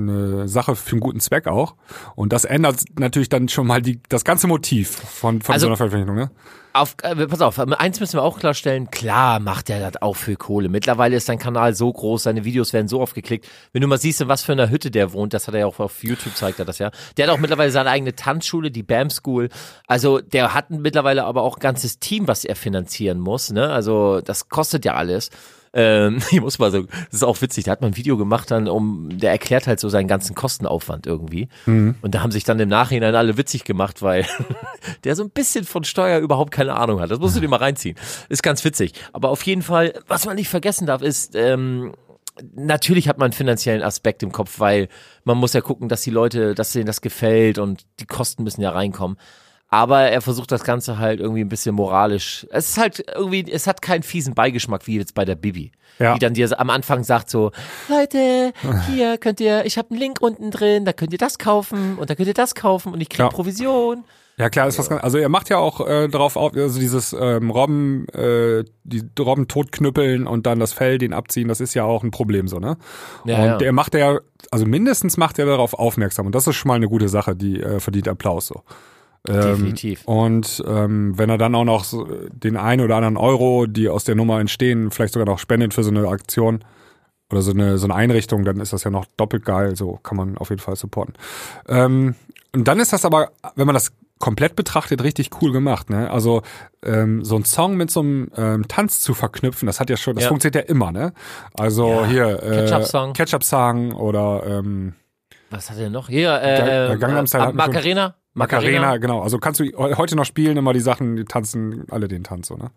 S2: eine Sache für einen guten Zweck auch. Und das ändert natürlich dann schon mal die, das ganze Motiv von, von
S1: Also-
S2: so einer Veröffentlichung, ne?
S1: Auf, äh, pass auf, eins müssen wir auch klarstellen. Klar macht er das auch für Kohle. Mittlerweile ist sein Kanal so groß, seine Videos werden so oft geklickt. Wenn du mal siehst, in was für einer Hütte der wohnt, das hat er ja auch auf YouTube zeigt er das ja. Der hat auch mittlerweile seine eigene Tanzschule, die BAM School. Also der hat mittlerweile aber auch ein ganzes Team, was er finanzieren muss. Ne? Also das kostet ja alles. Ähm, (laughs) ich muss mal so, das ist auch witzig, da hat man ein Video gemacht dann, um, der erklärt halt so seinen ganzen Kostenaufwand irgendwie. Und da haben sich dann im Nachhinein alle witzig gemacht, weil (laughs) der so ein bisschen von Steuer überhaupt keine Ahnung hat. Das musst du dir mal reinziehen. Ist ganz witzig. Aber auf jeden Fall, was man nicht vergessen darf, ist, ähm, natürlich hat man einen finanziellen Aspekt im Kopf, weil man muss ja gucken, dass die Leute, dass denen das gefällt und die Kosten müssen ja reinkommen. Aber er versucht das Ganze halt irgendwie ein bisschen moralisch. Es ist halt irgendwie, es hat keinen fiesen Beigeschmack wie jetzt bei der Bibi.
S2: Ja.
S1: Die dann dir am Anfang sagt so, Leute, hier könnt ihr, ich habe einen Link unten drin, da könnt ihr das kaufen und da könnt ihr das kaufen und ich krieg
S2: Ja.
S1: Provision.
S2: Ja klar, ist was ganz, also er macht ja auch äh, darauf auf, also dieses ähm, Robben, äh, die Robben totknüppeln und dann das Fell, den abziehen, das ist ja auch ein Problem so, ne?
S1: Ja,
S2: und
S1: ja.
S2: der macht ja, also mindestens macht er darauf aufmerksam und das ist schon mal eine gute Sache, die äh, verdient Applaus so. Ähm,
S1: Definitiv.
S2: Und ähm, wenn er dann auch noch so den einen oder anderen Euro, die aus der Nummer entstehen, vielleicht sogar noch spendet für so eine Aktion oder so eine, so eine Einrichtung, dann ist das ja noch doppelt geil. So kann man auf jeden Fall supporten. Ähm, und dann ist das aber, wenn man das komplett betrachtet, richtig cool gemacht. Ne? Also ähm, so ein Song mit so einem ähm, Tanz zu verknüpfen, das hat ja schon, das
S1: Ja.
S2: funktioniert ja immer. Ne? Also
S1: Ja.
S2: hier äh,
S1: Ketchup-Song.
S2: Ketchup-Song oder ähm,
S1: Was hat er noch? Hier,
S2: Gang-
S1: äh,
S2: äh, Gangnam Style
S1: äh,
S2: schon.
S1: Macarena?
S2: Macarena, genau. Also kannst du he- heute noch spielen, immer die Sachen, die tanzen alle den Tanz so, ne?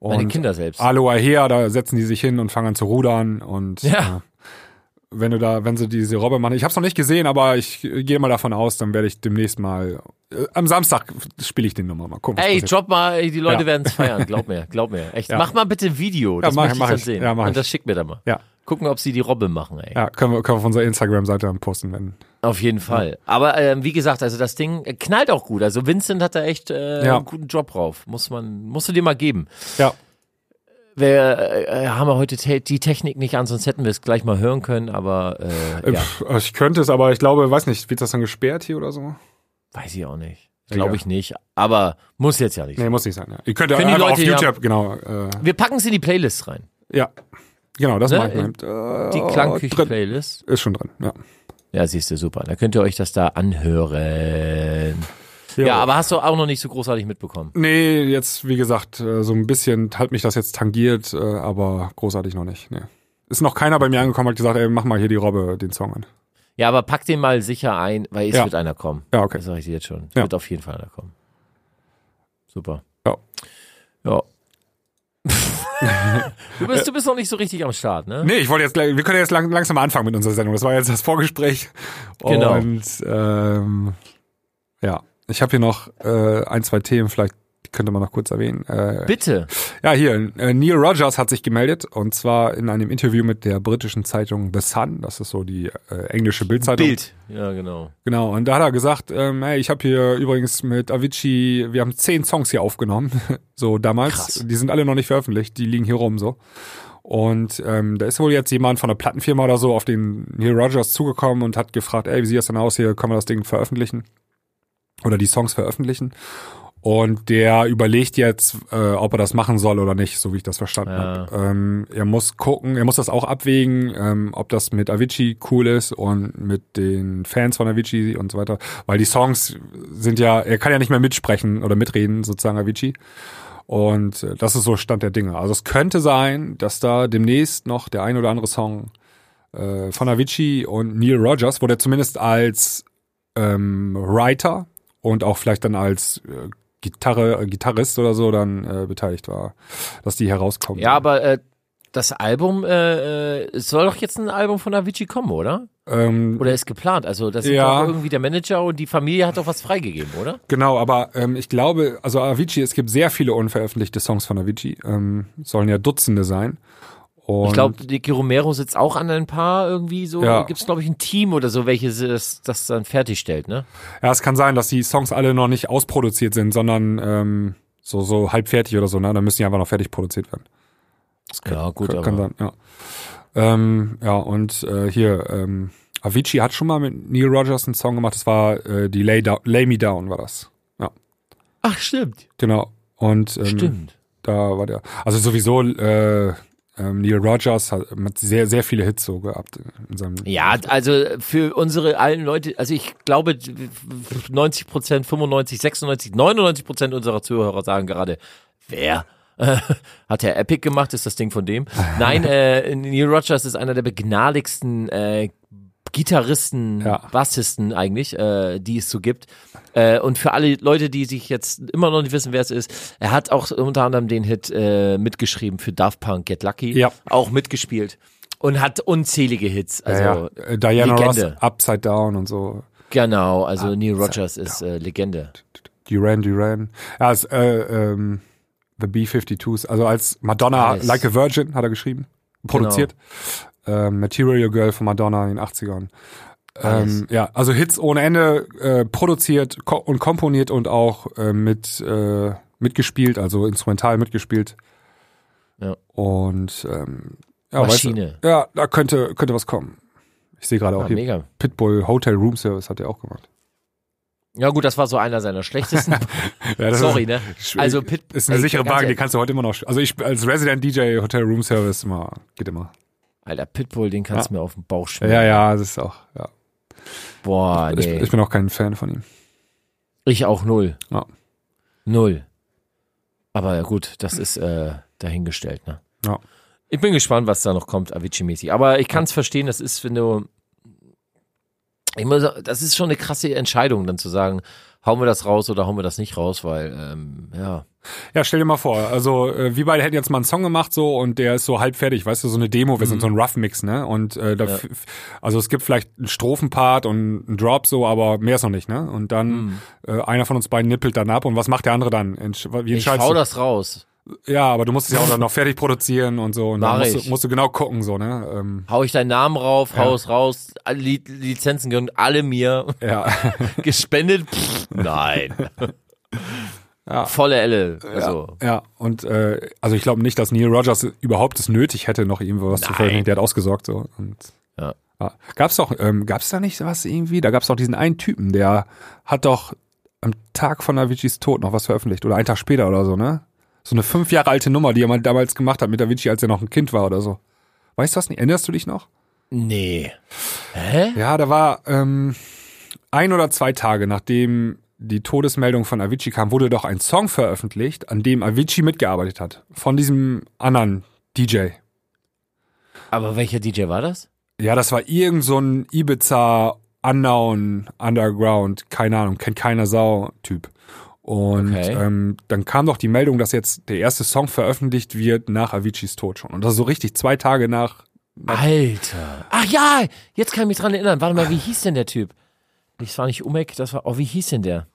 S2: Und
S1: Meine Kinder selbst.
S2: Aloha her, da setzen die sich hin und fangen an zu rudern und
S1: Ja.
S2: äh, wenn du da, wenn sie diese Robbe machen, ich habe es noch nicht gesehen, aber ich gehe mal davon aus, dann werde ich demnächst mal äh, am Samstag spiele ich den nochmal mal gucken.
S1: Ey, drop mal, die Leute
S2: Ja.
S1: werden es feiern, (laughs) glaub mir, glaub mir. Echt.
S2: Ja.
S1: Mach mal bitte ein Video, das
S2: mach-
S1: möchte
S2: mach
S1: ich dann
S2: ich.
S1: sehen.
S2: Ja, mach
S1: Und
S2: ich.
S1: das schickt mir dann mal.
S2: Ja.
S1: Gucken, ob sie die Robbe machen, ey.
S2: Ja, können wir, können wir auf unserer Instagram-Seite dann posten, wenn.
S1: Auf jeden Fall. Aber ähm, wie gesagt, also das Ding äh, knallt auch gut. Also Vincent hat da echt äh,
S2: Ja.
S1: einen guten Job drauf. Muss man, musst du dir mal geben.
S2: Ja,
S1: Wir äh, haben wir heute te die Technik nicht an, sonst hätten wir es gleich mal hören können, aber äh,
S2: äh,
S1: ja,
S2: ich könnte es, aber ich glaube, weiß nicht, wird das dann gesperrt hier oder so?
S1: weiß ich auch nicht. Glaube ich nicht. Aber muss jetzt ja nicht.
S2: Nee, muss nicht sein. Ja. Ihr könnt ja auf
S1: Leute ja-
S2: YouTube, genau. Äh,
S1: Wir packen es in die Playlist rein.
S2: ja, genau, das
S1: Ne?
S2: mache ich mal. Äh,
S1: Die. Klangküche-Playlist.
S2: Ist schon drin, ja.
S1: Ja, siehst du, super. Da könnt ihr euch das da anhören. Ja, aber hast du auch noch nicht so großartig mitbekommen.
S2: Nee, jetzt, wie gesagt, äh, so ein bisschen hat mich das jetzt tangiert, äh, aber großartig noch nicht. Nee. Ist noch keiner bei mir angekommen, hat gesagt, ey, mach mal hier die Robbe, den Song an.
S1: Ja, aber pack den mal sicher ein, weil es
S2: Ja.
S1: wird einer kommen.
S2: Ja, okay.
S1: Das sage ich dir jetzt schon. Es
S2: Ja.
S1: wird auf jeden Fall einer kommen. Super.
S2: Ja.
S1: Ja. (laughs) du, bist, du bist noch nicht so richtig am Start, ne?
S2: Nee, ich wollte jetzt gleich, wir können jetzt lang, langsam anfangen mit unserer Sendung. Das war jetzt das Vorgespräch.
S1: Genau.
S2: Und ähm, ja, ich habe hier noch äh, ein, zwei Themen, vielleicht könnte man noch kurz erwähnen. Äh,
S1: Bitte.
S2: ja, hier, äh, Neil Rogers hat sich gemeldet und zwar in einem Interview mit der britischen Zeitung The Sun, das ist so die äh, englische Bildzeitung.
S1: Bild. Ja, genau.
S2: Genau, und da hat er gesagt, ähm, hey, ich habe hier übrigens mit Avicii, wir haben zehn Songs hier aufgenommen, (laughs) so damals.
S1: Krass.
S2: Die sind alle noch nicht veröffentlicht, die liegen hier rum so. Und ähm, da ist wohl jetzt jemand von der Plattenfirma oder so auf den Neil Rogers zugekommen und hat gefragt, ey, wie sieht das denn aus hier, können wir das Ding veröffentlichen? Oder die Songs veröffentlichen? Und der überlegt jetzt, äh, ob er das machen soll oder nicht, so wie ich das verstanden
S1: Ja.
S2: habe. Ähm, er muss gucken, er muss das auch abwägen, ähm, ob das mit Avicii cool ist und mit den Fans von Avicii und so weiter. Weil die Songs sind ja, er kann ja nicht mehr mitsprechen oder mitreden, sozusagen Avicii. Und äh, das ist so Stand der Dinge. Also es könnte sein, dass da demnächst noch der ein oder andere Song äh, von Avicii und Neil Rogers, wo der zumindest als ähm, Writer und auch vielleicht dann als äh, Gitarre, äh, Gitarrist oder so dann äh, beteiligt war, dass die herauskommen.
S1: Ja, aber äh, das Album, äh, äh, soll doch jetzt ein Album von Avicii kommen, oder?
S2: ähm,
S1: Oder ist geplant? Also das ist
S2: Ja.
S1: doch irgendwie der Manager und die Familie hat doch was freigegeben, oder?
S2: Genau, aber ähm, ich glaube, also Avicii, es gibt sehr viele unveröffentlichte Songs von Avicii, ähm, sollen ja Dutzende sein. Und
S1: Ich glaube, Dicky Romero sitzt auch an ein paar irgendwie so.
S2: Ja.
S1: Gibt es, glaube ich, ein Team oder so, welches das, das dann fertigstellt, ne?
S2: ja, es kann sein, dass die Songs alle noch nicht ausproduziert sind, sondern ähm, so so halb fertig oder so, ne? Dann müssen die einfach noch fertig produziert werden.
S1: Ja, gut,
S2: kann,
S1: aber.
S2: kann sein, ja. Ähm, ja, und äh, hier, ähm, Avicii hat schon mal mit Neil Rogers einen Song gemacht, das war äh, die Lay, Down, Lay Me Down, war das. Ja,
S1: Ach, stimmt.
S2: genau. Und ähm,
S1: Stimmt.
S2: da war der. Also sowieso, äh, ähm, Neil Rogers hat, hat sehr, sehr viele Hits so gehabt in seinem
S1: Ja, also für unsere alten Leute, also ich glaube 90 Prozent, 95, 96, 99 Prozent unserer Zuhörer sagen gerade, wer? (laughs) Hat der Epic gemacht? Ist das Ding von dem? (laughs) Nein, äh, Neil Rogers ist einer der begnadigsten äh, Gitarristen,
S2: Ja.
S1: Bassisten eigentlich, äh, die es so gibt. Äh, und für alle Leute, die sich jetzt immer noch nicht wissen, wer es ist, er hat auch unter anderem den Hit äh, mitgeschrieben für Daft Punk Get Lucky,
S2: Ja.
S1: auch mitgespielt und hat unzählige Hits. Also
S2: ja, ja. Äh, Diana
S1: Legende.
S2: Ross, Upside Down und so.
S1: Genau, also Neil Rogers ist äh, Legende.
S2: Duran Duran. Ja, es, äh, ähm, The B-52s. Also als Madonna
S1: Nice.
S2: Like a Virgin hat er geschrieben, produziert. Ähm, Material Girl von Madonna in den 80ern. Ähm, ja, also Hits ohne Ende äh, produziert ko und komponiert und auch äh, mit äh, mitgespielt, also instrumental mitgespielt.
S1: Ja.
S2: Und ähm, ja,
S1: Maschine.
S2: Weißt du, ja, da könnte könnte was kommen. Ich sehe gerade auch
S1: Ja,
S2: hier
S1: mega.
S2: Pitbull Hotel Room Service hat er auch gemacht.
S1: Ja gut, das war so einer seiner schlechtesten. (laughs)
S2: Ja,
S1: Sorry, ne? Also Pit
S2: ist eine sichere Waage, die kannst du heute immer noch. Also ich als Resident DJ Hotel Room Service immer geht immer.
S1: Alter, Pitbull, den kannst du mir auf den Bauch schmieren.
S2: Ja, ja, das ist auch. Ja.
S1: Boah,
S2: Ich,
S1: nee.
S2: ich bin auch kein Fan von ihm.
S1: Ich auch null.
S2: Ja.
S1: Null. Aber gut, das ist äh, dahingestellt, ne?
S2: Ja.
S1: Ich bin gespannt, was da noch kommt, Avicii-mäßig. Aber ich kann es verstehen, das ist, wenn du. Ich muss, das ist schon eine krasse Entscheidung, dann zu sagen, hauen wir das raus oder hauen wir das nicht raus, weil, ähm, ja.
S2: Ja, stell dir mal vor, also äh, wir beide hätten jetzt mal einen Song gemacht so und der ist so halb fertig, weißt du, so eine Demo, wir sind so ein Rough Mix, ne? Und äh, da,
S1: Ja.
S2: also es gibt vielleicht einen Strophenpart und einen Drop so, aber mehr ist noch nicht, ne? Und dann äh, einer von uns beiden nippelt dann ab und was macht der andere dann? Entsch wie
S1: Ich hau
S2: du?
S1: das raus.
S2: Ja, aber du musst es ja auch dann noch (laughs) fertig produzieren und so und
S1: Mach
S2: dann musst du, musst du genau gucken so, ne? Ähm,
S1: Hau ich deinen Namen rauf,
S2: Ja.
S1: hau es raus, Li Lizenzen gehören alle mir.
S2: ja. (laughs)
S1: Gespendet? Pff, nein. (laughs)
S2: Ja.
S1: Volle Elle. Also.
S2: Ja, und äh, also ich glaube nicht, dass Neil Rogers überhaupt es nötig hätte, noch irgendwo was zu
S1: Nein.
S2: veröffentlichen. Der hat ausgesorgt so. Und,
S1: Ja.
S2: ja. Gab's doch, ähm, gab's da nicht was irgendwie? Da gab's doch diesen einen Typen, der hat doch am Tag von Aviciis Tod noch was veröffentlicht oder einen Tag später oder so, ne? So eine fünf Jahre alte Nummer, die er mal damals gemacht hat mit Avicii, als er noch ein Kind war oder so. Weißt du das nicht? Erinnerst du dich noch?
S1: Nee. Hä?
S2: Ja, da war ähm, ein oder zwei Tage nachdem die Todesmeldung von Avicii kam, wurde doch ein Song veröffentlicht, an dem Avicii mitgearbeitet hat. Von diesem anderen DJ.
S1: Aber welcher DJ war das?
S2: Ja, das war irgend so ein Ibiza Unknown Underground, keine Ahnung, kennt keiner Sau Typ. Und
S1: Okay.
S2: ähm, dann kam doch die Meldung, dass jetzt der erste Song veröffentlicht wird nach Aviciis Tod schon. Und das ist so richtig zwei Tage nach.
S1: Alter. Ach ja, jetzt kann ich mich dran erinnern. Warte mal, wie hieß denn der Typ? Das war nicht Umek, das war, oh, wie hieß denn der?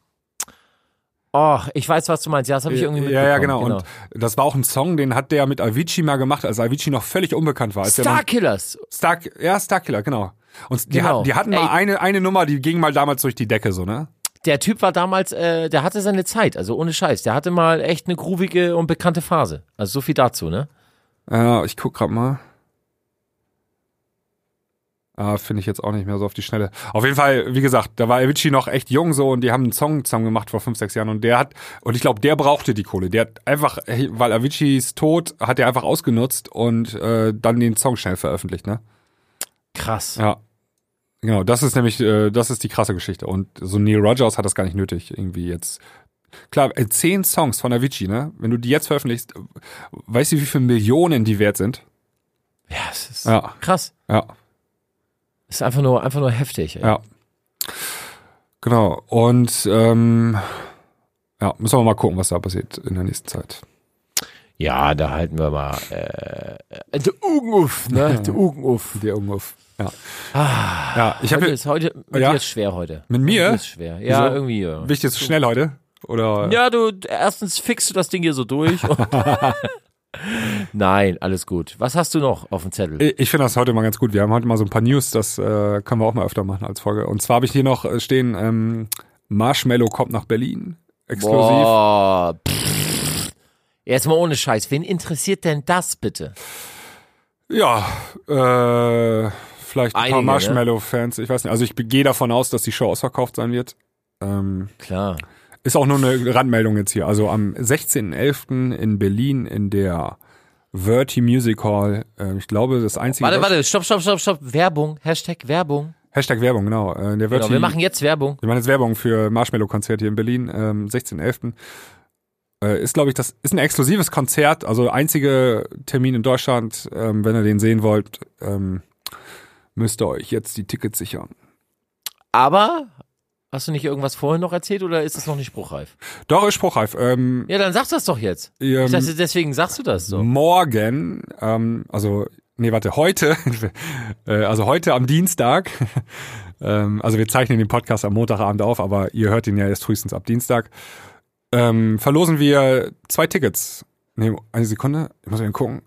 S1: Ach, ich weiß, was du meinst. Ja, das habe ich irgendwie
S2: ja,
S1: mitbekommen.
S2: ja, genau. Und das war auch ein Song, den hat der mit Avicii mal gemacht, als Avicii noch völlig unbekannt war.
S1: Starkillers.
S2: Star, ja, Starkiller, genau. Und die,
S1: Genau.
S2: hat, die hatten mal
S1: Ey.
S2: eine, eine Nummer, die ging mal damals durch die Decke, so, ne?
S1: Der Typ war damals, äh, der hatte seine Zeit, also ohne Scheiß. Der hatte mal echt eine groovige und bekannte Phase. Also so viel dazu, ne?
S2: Ja, ich guck grad mal. Ah, finde ich jetzt auch nicht mehr so auf die Schnelle. Auf jeden Fall, wie gesagt, da war Avicii noch echt jung so und die haben einen Song zusammen gemacht vor fünf, sechs Jahren und der hat, und ich glaube, der brauchte die Kohle. Der hat einfach, weil Aviciis Tod hat er einfach ausgenutzt und äh, dann den Song schnell veröffentlicht, ne?
S1: Krass.
S2: Ja. Genau, das ist nämlich, äh, das ist die krasse Geschichte. Und so Neil Rogers hat das gar nicht nötig, irgendwie jetzt. Klar, äh, zehn Songs von Avicii, ne? Wenn du die jetzt veröffentlichst, äh, weißt du, wie viele Millionen die wert sind?
S1: Ja, es ist
S2: Ja,
S1: krass.
S2: ja,
S1: Ist einfach nur, einfach nur heftig. Ey.
S2: ja. Genau. Und ähm, ja, müssen wir mal gucken, was da passiert in der nächsten Zeit.
S1: Ja, da halten wir mal äh, äh, der Ugenuf, ne? Der Ugenuf.
S2: Der Umwurf. Ja.
S1: Ah,
S2: Ja, ich habe
S1: ist heute mit
S2: Ja?
S1: dir ist schwer heute.
S2: Mit mir?
S1: Mit ist schwer. Ja,
S2: Wieso?
S1: irgendwie. Ja.
S2: Bin ich jetzt schnell heute? Oder?
S1: ja, du erstens fixst du das Ding hier so durch. (laughs) Nein, alles gut. Was hast du noch auf dem Zettel?
S2: Ich ich finde das heute mal ganz gut. Wir haben heute mal so ein paar News, das äh, können wir auch mal öfter machen als Folge. Und zwar habe ich hier noch äh, stehen, ähm, Marshmallow kommt nach Berlin. Exklusiv.
S1: Boah, pff. Jetzt mal ohne Scheiß. Wen interessiert denn das bitte?
S2: Ja, äh, vielleicht ein
S1: Einige,
S2: paar
S1: ne?
S2: Marshmallow-Fans. Ich weiß nicht. Also ich gehe davon aus, dass die Show ausverkauft sein wird. Ähm,
S1: Klar.
S2: ist auch nur eine Randmeldung jetzt hier. Also am 16.11. in Berlin in der Verti Music Hall. Äh, ich glaube, das einzige...
S1: Warte, warte, stopp, stopp, stopp, stopp. Werbung. Hashtag Werbung.
S2: Hashtag Werbung, genau. Äh, der Verti,
S1: Genau, wir machen jetzt Werbung.
S2: Wir machen jetzt Werbung für Marshmallow-Konzert hier in Berlin, ähm, 16.11. Äh, ist, glaube ich, das ist ein exklusives Konzert, also einzige Termin in Deutschland. Ähm, wenn ihr den sehen wollt, ähm, müsst ihr euch jetzt die Tickets sichern.
S1: Aber hast du nicht irgendwas vorhin noch erzählt oder ist es noch nicht spruchreif?
S2: Doch, ist spruchreif. Ähm,
S1: Ja, dann sagst du das doch jetzt.
S2: ähm,
S1: Ich dachte, deswegen sagst du das so.
S2: Morgen, ähm, also, nee, warte, heute, (laughs) äh, also heute am Dienstag, (laughs) Ähm, also wir zeichnen den Podcast am Montagabend auf, aber ihr hört ihn ja erst frühestens ab Dienstag. Ähm, verlosen wir zwei Tickets. Nee, eine Sekunde, ich muss mal gucken.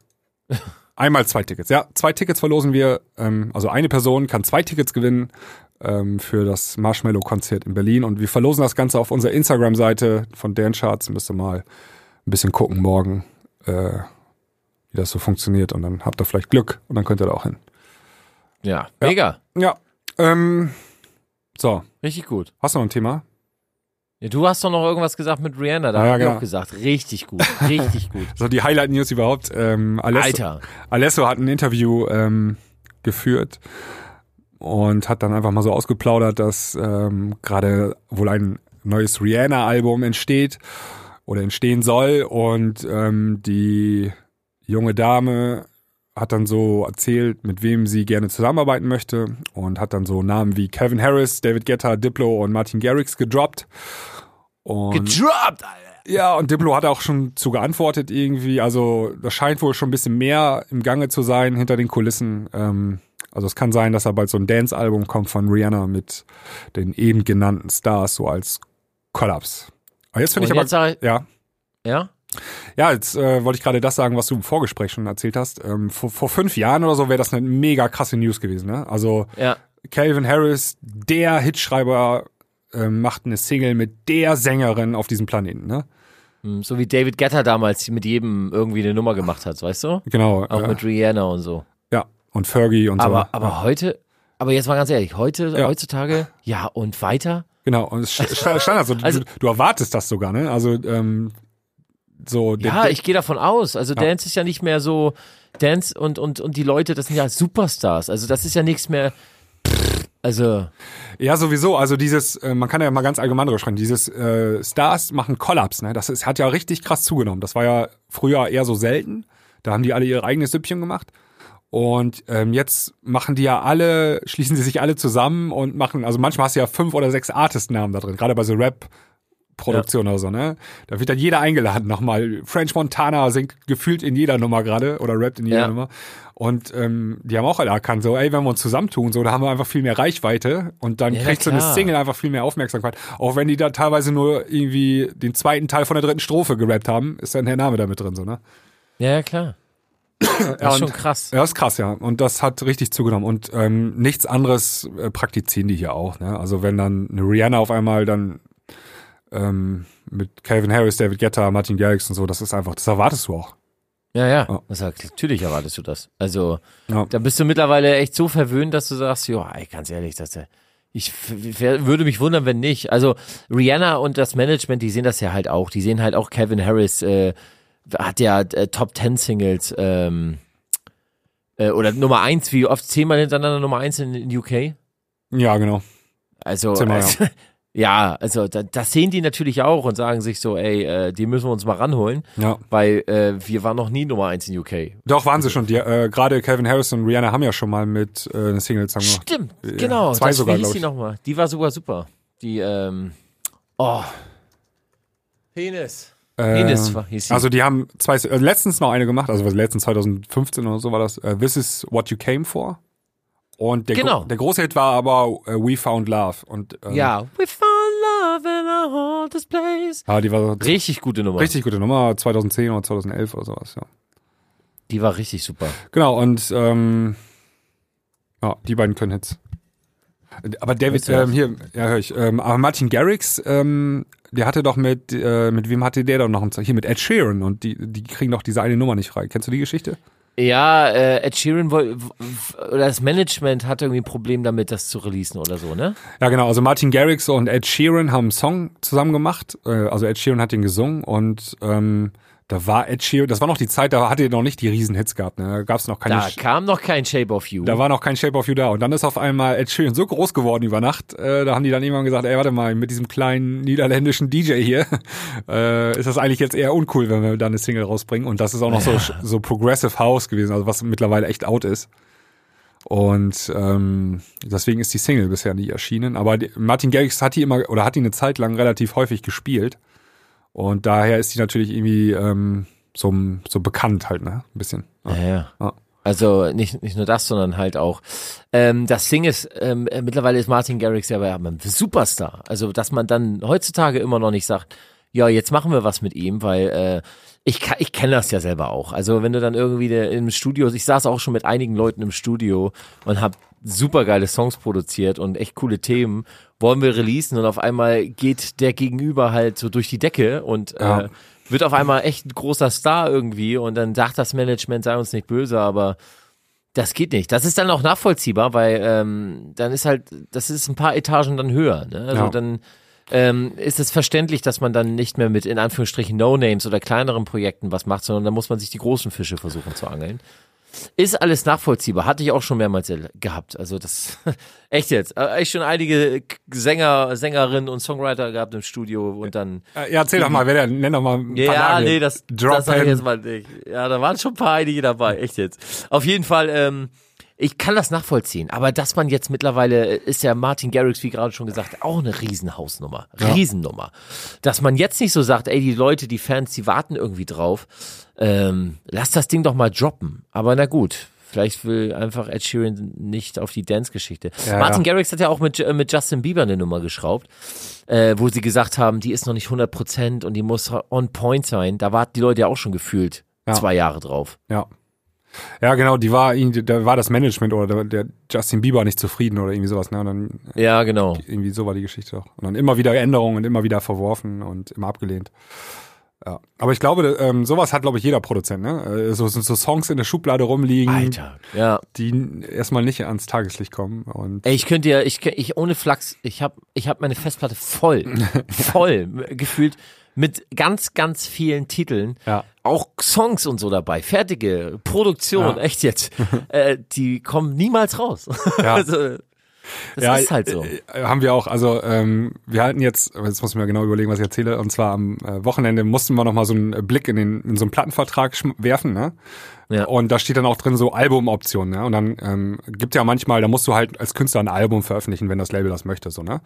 S2: (laughs) Einmal zwei Tickets, ja. Zwei Tickets verlosen wir. Ähm, also eine Person kann zwei Tickets gewinnen ähm, für das Marshmallow-Konzert in Berlin. Und wir verlosen das Ganze auf unserer Instagram-Seite von Dan Charts. Müsst ihr mal ein bisschen gucken morgen, äh, wie das so funktioniert. Und dann habt ihr vielleicht Glück und dann könnt ihr da auch hin.
S1: Ja, mega.
S2: Ja. Ähm, so,
S1: Richtig gut.
S2: hast du noch ein Thema?
S1: Du hast doch noch irgendwas gesagt mit Rihanna, da
S2: ja,
S1: hab ich
S2: genau.
S1: auch gesagt. Richtig gut, richtig gut. (laughs)
S2: So die Highlight-News überhaupt. Ähm, Alesso,
S1: Alter.
S2: Alesso hat ein Interview ähm, geführt und hat dann einfach mal so ausgeplaudert, dass ähm, gerade wohl ein neues Rihanna-Album entsteht oder entstehen soll und ähm, die junge Dame hat dann so erzählt, mit wem sie gerne zusammenarbeiten möchte und hat dann so Namen wie Kevin Harris, David Guetta, Diplo und Martin Garrix gedroppt. Und
S1: Gedroppt, Alter.
S2: ja, und Diplo hat auch schon zu geantwortet irgendwie. Also das scheint wohl schon ein bisschen mehr im Gange zu sein hinter den Kulissen. Ähm, also es kann sein, dass da bald so ein Dance-Album kommt von Rihanna mit den eben genannten Stars so als Kollaps. Aber jetzt finde ich aber
S1: jetzt ich,
S2: ja,
S1: ja?
S2: ja, jetzt äh, wollte ich gerade das sagen, was du im Vorgespräch schon erzählt hast. Ähm, vor, vor fünf Jahren oder so wäre das eine mega krasse News gewesen. Ne? Also
S1: Ja.
S2: Calvin Harris, der Hitschreiber, ähm, macht eine Single mit der Sängerin auf diesem Planeten. Ne?
S1: Hm, So wie David Guetta damals mit jedem irgendwie eine Nummer gemacht hat, weißt du?
S2: Genau.
S1: Auch
S2: äh,
S1: mit Rihanna und so.
S2: Ja, und Fergie und
S1: Aber,
S2: so.
S1: aber heute, aber jetzt mal ganz ehrlich, heute,
S2: Ja.
S1: heutzutage, ja, und weiter?
S2: Genau, und es st- st- stand also, du, du erwartest das sogar, ne? Also, ähm, so, der-
S1: Ja, ich gehe davon aus. Also
S2: Ja.
S1: Dance ist ja nicht mehr so, Dance und, und, und die Leute, das sind ja Superstars. Also das ist ja nichts mehr, also,
S2: ja, sowieso, also dieses, äh, man kann ja mal ganz allgemein drüber sprechen, dieses äh, Stars machen Kollaps, ne? Das ist, hat ja richtig krass zugenommen. Das war ja früher eher so selten. Da haben die alle ihre eigenes Süppchen gemacht. Und ähm, jetzt machen die ja alle, schließen sie sich alle zusammen und machen, also manchmal hast du ja fünf oder sechs Artist-Namen da drin, gerade bei so Rap-Produktion oder so, ne? Da wird dann jeder eingeladen nochmal. French Montana singt gefühlt in jeder Nummer gerade oder rappt in jeder
S1: Ja.
S2: Nummer. Und ähm, die haben auch alle erkannt, so, ey, wenn wir uns zusammentun, so, da haben wir einfach viel mehr Reichweite und dann
S1: Ja,
S2: kriegt so eine. Single einfach viel mehr Aufmerksamkeit. Auch wenn die da teilweise nur irgendwie den zweiten Teil von der dritten Strophe gerappt haben, ist dann der Name da mit drin, so, ne?
S1: ja, ja klar. Das ist schon krass.
S2: Ja, ist krass, ja. Und das hat richtig zugenommen. Und ähm, nichts anderes äh, praktizieren die hier auch. Ne? Also wenn dann eine Rihanna auf einmal dann ähm, mit Calvin Harris, David Guetta, Martin Garrix und so, das ist einfach, das erwartest du auch.
S1: Ja, ja.
S2: Ja.
S1: Das sagt, natürlich erwartest du das. Also,
S2: Ja.
S1: da bist du mittlerweile echt so verwöhnt, dass du sagst, ja, ganz ehrlich, das, ich würde mich wundern, wenn nicht. Also Rihanna und das Management, die sehen das ja halt auch. Die sehen halt auch Kevin Harris äh, hat ja äh, Top Ten Singles ähm, äh, oder Nummer eins, wie oft zehnmal hintereinander Nummer eins in, in UK.
S2: Ja, genau.
S1: Also,
S2: Zehnmal,
S1: also ja, also da, das sehen die natürlich auch und sagen sich so, ey, äh, die müssen wir uns mal ranholen,
S2: Ja.
S1: weil äh, wir waren noch nie Nummer eins in UK.
S2: Doch, waren sie schon. Die, äh, Gerade Calvin Harris und Rihanna haben ja schon mal mit äh, zusammen gemacht.
S1: Stimmt,
S2: Ja,
S1: genau.
S2: zwei
S1: das,
S2: sogar,
S1: wie hieß die nochmal? Die war sogar super. Die, ähm, oh. Penis. Penis
S2: Ähm,
S1: war, hieß sie.
S2: Also die haben zwei, äh, letztens noch eine gemacht, also was letztens 2015 oder so war das. Äh, This is what you came for. Und der,
S1: Genau.
S2: gro der große Hit war aber äh, We Found Love. Und ähm,
S1: ja. We found love in a haunted place.
S2: ja, die war
S1: Richtig gute Nummer.
S2: richtig gute Nummer, 2010 oder 2011 oder sowas. Ja.
S1: Die war richtig super.
S2: Genau und ähm, ja, die beiden können Hits. Aber David, ähm, hier, ja, hör ich. Ähm, aber Martin Garrix, ähm, der hatte doch mit, äh, mit wem hatte der doch noch ein Hier mit Ed Sheeran und die, die kriegen doch diese eine Nummer nicht frei. Kennst du die Geschichte?
S1: Ja, äh, Ed Sheeran oder das Management hatte irgendwie ein Problem damit, das zu releasen oder so, ne?
S2: Ja, genau. Also Martin Garrix und Ed Sheeran haben einen Song zusammen gemacht. Äh, also Ed Sheeran hat den gesungen und ähm, da war Ed Sheeran, das war noch die Zeit, da hatte er noch nicht die Riesenhits gehabt. Ne? Da gab es noch keine.
S1: Da
S2: Sch-
S1: kam noch kein Shape of You.
S2: da war noch kein Shape of You da. Und dann ist auf einmal Ed Sheeran so groß geworden über Nacht. Äh, da haben die dann irgendwann gesagt, ey, warte mal, mit diesem kleinen niederländischen DJ hier (laughs) äh, ist das eigentlich jetzt eher uncool, wenn wir da eine Single rausbringen. Und das ist auch noch so, so Progressive House gewesen, also was mittlerweile echt out ist. Und ähm, deswegen ist die Single bisher nie erschienen. Aber Martin Garrix hat die immer oder hat die eine Zeit lang relativ häufig gespielt. Und daher ist die natürlich irgendwie ähm, so, so bekannt halt, ne? Ein bisschen.
S1: ja, ja.
S2: Ja.
S1: Also nicht, nicht nur das, sondern halt auch ähm, das Ding ist, ähm, äh, mittlerweile ist Martin Garrix ja ein Superstar. Also dass man dann heutzutage immer noch nicht sagt, ja, jetzt machen wir was mit ihm, weil äh, ich, ich kenne das ja selber auch. Also wenn du dann irgendwie im Studio, ich saß auch schon mit einigen Leuten im Studio und habe super geile Songs produziert und echt coole Themen, wollen wir releasen und auf einmal geht der Gegenüber halt so durch die Decke und ja. äh, wird auf einmal echt ein großer Star irgendwie und dann sagt das Management, sei uns nicht böse, aber das geht nicht. Das ist dann auch nachvollziehbar, weil ähm, dann ist halt, das ist ein paar Etagen dann höher. Ne? Also ja. dann ähm, ist es verständlich, dass man dann nicht mehr mit in Anführungsstrichen No-Names oder kleineren Projekten was macht, sondern dann muss man sich die großen Fische versuchen zu angeln. Ist alles nachvollziehbar, hatte ich auch schon mehrmals gehabt. Also das (laughs) echt jetzt. Äh, echt schon einige Sänger, Sängerinnen und Songwriter gehabt im Studio und dann.
S2: Ja, erzähl doch mal, wer der, nenn doch mal ein
S1: paar Ja, Namen. nee, das, Drop das sag ich jetzt mal nicht. Ja, da waren schon ein paar einige dabei, echt jetzt. Auf jeden Fall, ähm, ich kann das nachvollziehen, aber dass man jetzt mittlerweile, ist ja Martin Garrix, wie gerade schon gesagt, auch eine Riesenhausnummer. Riesennummer. Dass man jetzt nicht so sagt, ey, die Leute, die Fans, die warten irgendwie drauf, ähm, lass das Ding doch mal droppen. Aber na gut, Vielleicht will einfach Ed Sheeran nicht auf die Dance-Geschichte. Ja, Martin ja. Garrix hat ja auch mit, äh, mit Justin Bieber eine Nummer geschraubt, äh, wo sie gesagt haben, die ist noch nicht 100% und die muss on point sein. Da warten die Leute ja auch schon gefühlt ja. zwei Jahre drauf.
S2: Ja. Ja, genau, die war da war das Management oder der, Justin Bieber nicht zufrieden oder irgendwie sowas, ne? Und dann,
S1: ja, genau.
S2: Irgendwie so war die Geschichte auch. Und dann immer wieder Änderungen und immer wieder verworfen und immer abgelehnt. Ja. Aber ich glaube, ähm, sowas hat, glaube ich, jeder Produzent, ne? Äh, so, so Songs in der Schublade rumliegen,
S1: Alter, ja.
S2: die erstmal nicht ans Tageslicht kommen. Und
S1: Ey, ich könnte ja, ich, ich ohne Flachs, ich habe ich hab meine Festplatte voll, (laughs) voll gefühlt mit ganz, ganz vielen Titeln.
S2: Ja.
S1: Auch Songs und so dabei. Fertige Produktion, ja. echt jetzt. (laughs) äh, die kommen niemals raus.
S2: Ja. (laughs)
S1: also, das ja, ist halt so. Äh,
S2: äh, haben wir auch. Also ähm, wir halten jetzt, jetzt muss ich mir genau überlegen, was ich erzähle. Und zwar am äh, Wochenende mussten wir noch mal so einen Blick in, den, in so einen Plattenvertrag werfen. Ne? Ja. Und da steht dann auch drin so Albumoptionen. Ne? Und dann ähm, gibt ja manchmal, da musst du halt als Künstler ein Album veröffentlichen, wenn das Label das möchte. so ne?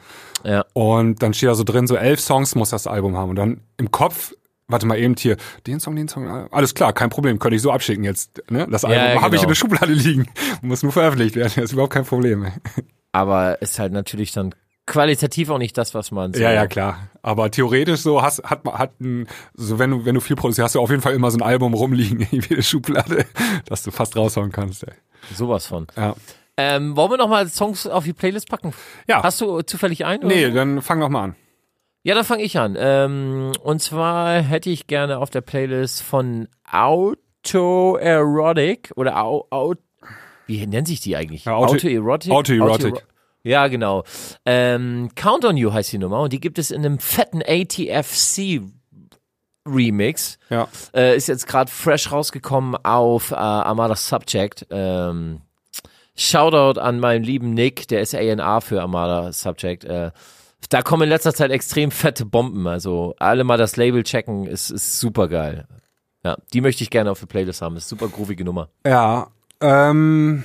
S1: Ja.
S2: Und dann steht da so drin, so elf Songs muss das Album haben. Und dann im Kopf warte mal eben hier, den Song, den Song, alles klar, kein Problem, könnte ich so abschicken jetzt. Ne? Das Album ja, ja, habe ich in genau. der Schublade (laughs) liegen, muss nur veröffentlicht werden, das ist überhaupt kein Problem.
S1: Aber ist halt natürlich dann qualitativ auch nicht das, was man
S2: so. Ja, ja, klar. Aber theoretisch so hast, hat man, hat ein, so wenn du, wenn du viel produzierst, hast du auf jeden Fall immer so ein Album rumliegen, (laughs) in der Schublade, dass du fast raushauen kannst, ey.
S1: Sowas von.
S2: Ja.
S1: Ähm, wollen wir nochmal Songs auf die Playlist packen?
S2: Ja.
S1: Hast du zufällig einen?
S2: Nee, so? dann fang doch mal an.
S1: Ja, dann fange ich an. Ähm, und zwar hätte ich gerne auf der Playlist von Autoerotic oder Au, Au, wie nennt sich die eigentlich?
S2: Ja, Auto, Autoerotic? Autoerotic. Auto
S1: ja, genau. Ähm, Count on You heißt die Nummer und die gibt es in einem fetten ATFC Remix.
S2: Ja.
S1: Äh, ist jetzt gerade fresh rausgekommen auf äh, Armada Subject. Ähm, Shoutout an meinen lieben Nick, der ist A&R für Armada Subject. Äh, da kommen in letzter Zeit extrem fette Bomben. Also alle mal das Label checken, ist, ist super geil. Ja, die möchte ich gerne auf der Playlist haben. Ist super groovige Nummer.
S2: Ja, ähm,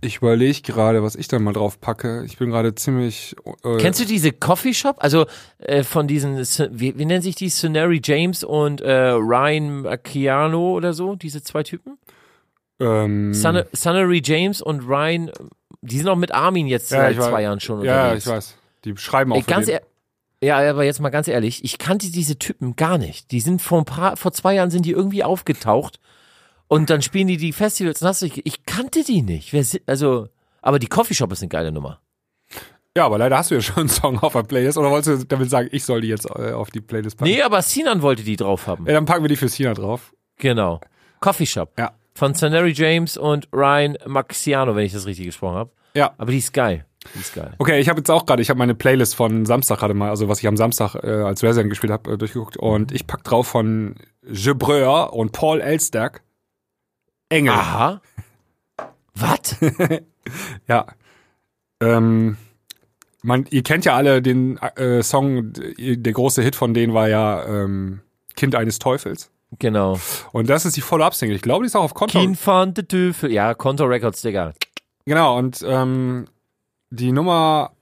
S2: ich überlege gerade, was ich da mal drauf packe. Ich bin gerade ziemlich.
S1: Äh Kennst du diese Coffeeshop? Also äh, von diesen, wie, wie nennen sich die? Sonary James und äh, Ryan Macchiano oder so? Diese zwei Typen?
S2: Ähm,
S1: Sonary James und Ryan, die sind auch mit Armin jetzt ja, seit zwei Jahren schon
S2: unterwegs. Ja, ich weiß. Die schreiben auch. Ey,
S1: ganz ja, aber jetzt mal ganz ehrlich, ich kannte diese Typen gar nicht. Die sind vor ein paar, vor zwei Jahren sind die irgendwie aufgetaucht und dann spielen die die Festivals. Und hast du, ich, kannte die nicht. Wer, also, aber die Coffeeshop ist eine geile Nummer.
S2: Ja, aber leider hast du ja schon einen Song auf der Playlist. Oder wolltest du damit sagen, ich soll die jetzt äh, auf die Playlist packen?
S1: Nee, aber Sinan wollte die drauf haben.
S2: Ja, dann packen wir die für Sinan drauf.
S1: Genau. Coffeeshop.
S2: Ja.
S1: Von Sanary James und Ryan Maxiano, wenn ich das richtig gesprochen habe.
S2: Ja.
S1: Aber die ist geil. Die ist geil.
S2: Okay, ich habe jetzt auch gerade, ich habe meine Playlist von Samstag gerade mal, also was ich am Samstag äh, als Resident gespielt habe, äh, durchgeguckt. Und ich pack drauf von Gebreur und Paul Elstag. Engel.
S1: Aha. Was? (laughs)
S2: ja. Ähm, man, ihr kennt ja alle den äh, Song, der große Hit von denen war ja ähm, Kind eines Teufels.
S1: Genau.
S2: Und das ist die Follow-up-Single. Ich glaube, die ist auch auf Konto.
S1: Kind von der Teufel. Ja, Konto Records, Digga.
S2: Genau, und ähm, die Nummer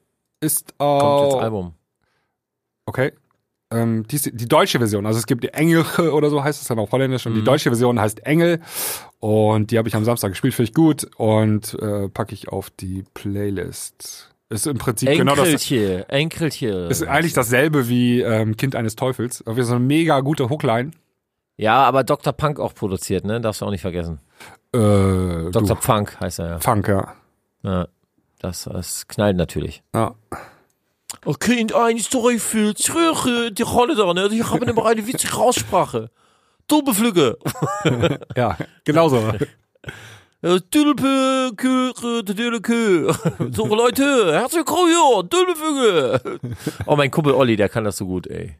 S2: ist
S1: auch. Kommt jetzt Album.
S2: Okay. Ähm, die, die deutsche Version. Also es gibt die Engelche oder so heißt es dann auf Holländisch und
S1: Mhm.
S2: die deutsche Version heißt Engel und die habe ich am Samstag gespielt, finde ich gut und äh, packe ich auf die Playlist. Ist im Prinzip genau das.
S1: Enkelchen.
S2: Ist eigentlich dasselbe wie ähm, Kind eines Teufels. Aber so eine mega gute Hookline.
S1: Ja, aber Dr. Punk auch produziert, ne? Darfst du auch nicht vergessen.
S2: Äh,
S1: Dr.
S2: du,
S1: Punk heißt er ja.
S2: Funk, ja.
S1: ja. Das, das knallt natürlich.
S2: ja.
S1: Oh, Kind eines Teufels, rühre die Rolle da, ne? Ich habe immer eine witzige Aussprache. Tulpeflügge. (laughs)
S2: Ja, genauso.
S1: Tulpe, Kö, Tulpe, So, Leute, herzlich willkommen, Tulpeflügge. Oh, mein Kumpel Olli, der kann das so gut, ey.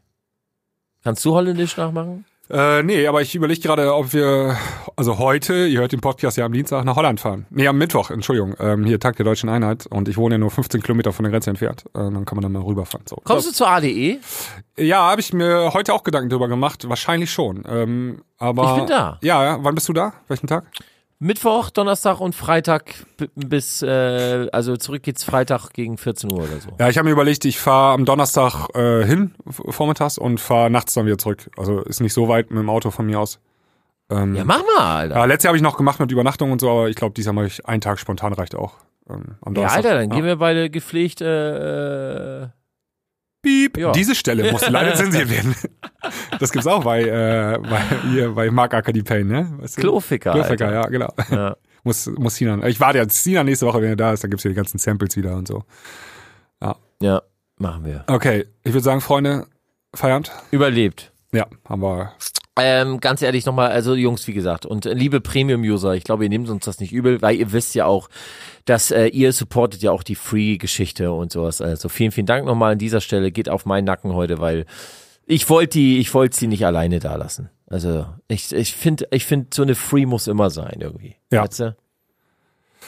S1: Kannst du Holländisch nachmachen?
S2: Äh, nee, aber ich überlege gerade, ob wir, also heute, ihr hört den Podcast ja am Dienstag, nach Holland fahren. Nee, am Mittwoch, Entschuldigung. Ähm, hier Tag der Deutschen Einheit und ich wohne ja nur 15 Kilometer von der Grenze entfernt. Äh, dann kann man dann mal rüberfahren. So.
S1: Kommst du zur ADE?
S2: Ja, habe ich mir heute auch Gedanken drüber gemacht. Wahrscheinlich schon. Ähm, aber
S1: Ich bin da.
S2: Ja, ja. Wann bist du da? Welchen Tag?
S1: Mittwoch, Donnerstag und Freitag bis, äh, also zurück geht's Freitag gegen 14 Uhr oder so.
S2: Ja, ich habe mir überlegt, ich fahre am Donnerstag äh, hin vormittags und fahre nachts dann wieder zurück. Also ist nicht so weit mit dem Auto von mir aus. Ähm,
S1: Ja, mach mal, Alter.
S2: ja, letztes Jahr habe ich noch gemacht mit Übernachtung und so, aber ich glaube, dieses Jahr mache ich einen Tag spontan reicht auch. Ähm, am
S1: Ja,
S2: Donnerstag.
S1: Alter, dann
S2: Ja.
S1: gehen wir beide gepflegt, äh,
S2: Piep.
S1: Ja.
S2: Diese Stelle muss leider (laughs) zensiert werden. Das gibt's auch bei, äh, bei, hier, bei Mark Payne, ne? Weißt du?
S1: Kloficker,
S2: Kloficker, ja, genau.
S1: Ja. (laughs)
S2: Muss, muss Sinan. Ich warte jetzt Sinan nächste Woche, wenn er da ist, dann gibt's hier die ganzen Samples wieder und so.
S1: ja, machen wir.
S2: Okay, ich würde sagen, Freunde, Feierabend.
S1: Überlebt.
S2: Ja, haben wir.
S1: Ähm, ganz ehrlich nochmal, also Jungs, wie gesagt, und äh, liebe Premium-User, ich glaube, ihr nehmt uns das nicht übel, weil ihr wisst ja auch, dass äh, ihr supportet ja auch die Free-Geschichte und sowas. Also vielen, vielen Dank nochmal an dieser Stelle. Geht auf meinen Nacken heute, weil ich wollte die, ich wollte sie nicht alleine da lassen. Also ich, ich finde, ich finde, so eine Free muss immer sein irgendwie.
S2: Ja.
S1: Weißt du?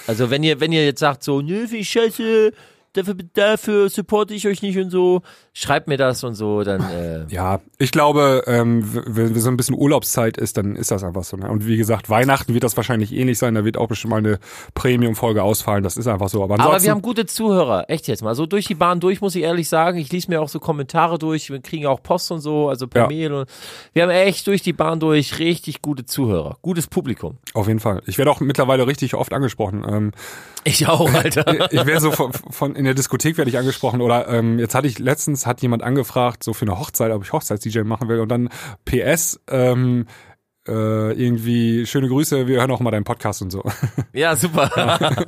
S1: Also wenn ihr, wenn ihr jetzt sagt so, nö, wie scheiße, dafür, dafür supporte ich euch nicht und so, schreibt mir das und so, dann äh,
S2: Ja, ich glaube, ähm, wenn wenn so ein bisschen Urlaubszeit ist, dann ist das einfach so. Ne? Und wie gesagt, Weihnachten wird das wahrscheinlich eh nicht sein. Da wird auch bestimmt mal eine Premium-Folge ausfallen. Das ist einfach so. Aber
S1: Aber wir haben gute Zuhörer, echt jetzt mal. So durch die Bahn durch, muss ich ehrlich sagen. Ich lese mir auch so Kommentare durch. Wir kriegen auch Post und so, also per
S2: Ja.
S1: Mail. Und wir haben echt durch die Bahn durch richtig gute Zuhörer. Gutes Publikum.
S2: auf jeden Fall. Ich werde auch mittlerweile richtig oft angesprochen. Ähm,
S1: Ich auch, Alter. (laughs)
S2: ich werde so von, von in der Diskothek werde ich angesprochen oder ähm, jetzt hatte ich letztens hat jemand angefragt so für eine Hochzeit, ob ich Hochzeits-DJ machen will und dann PS ähm, äh, irgendwie schöne Grüße, wir hören auch mal deinen Podcast und so.
S1: ja, super. (laughs)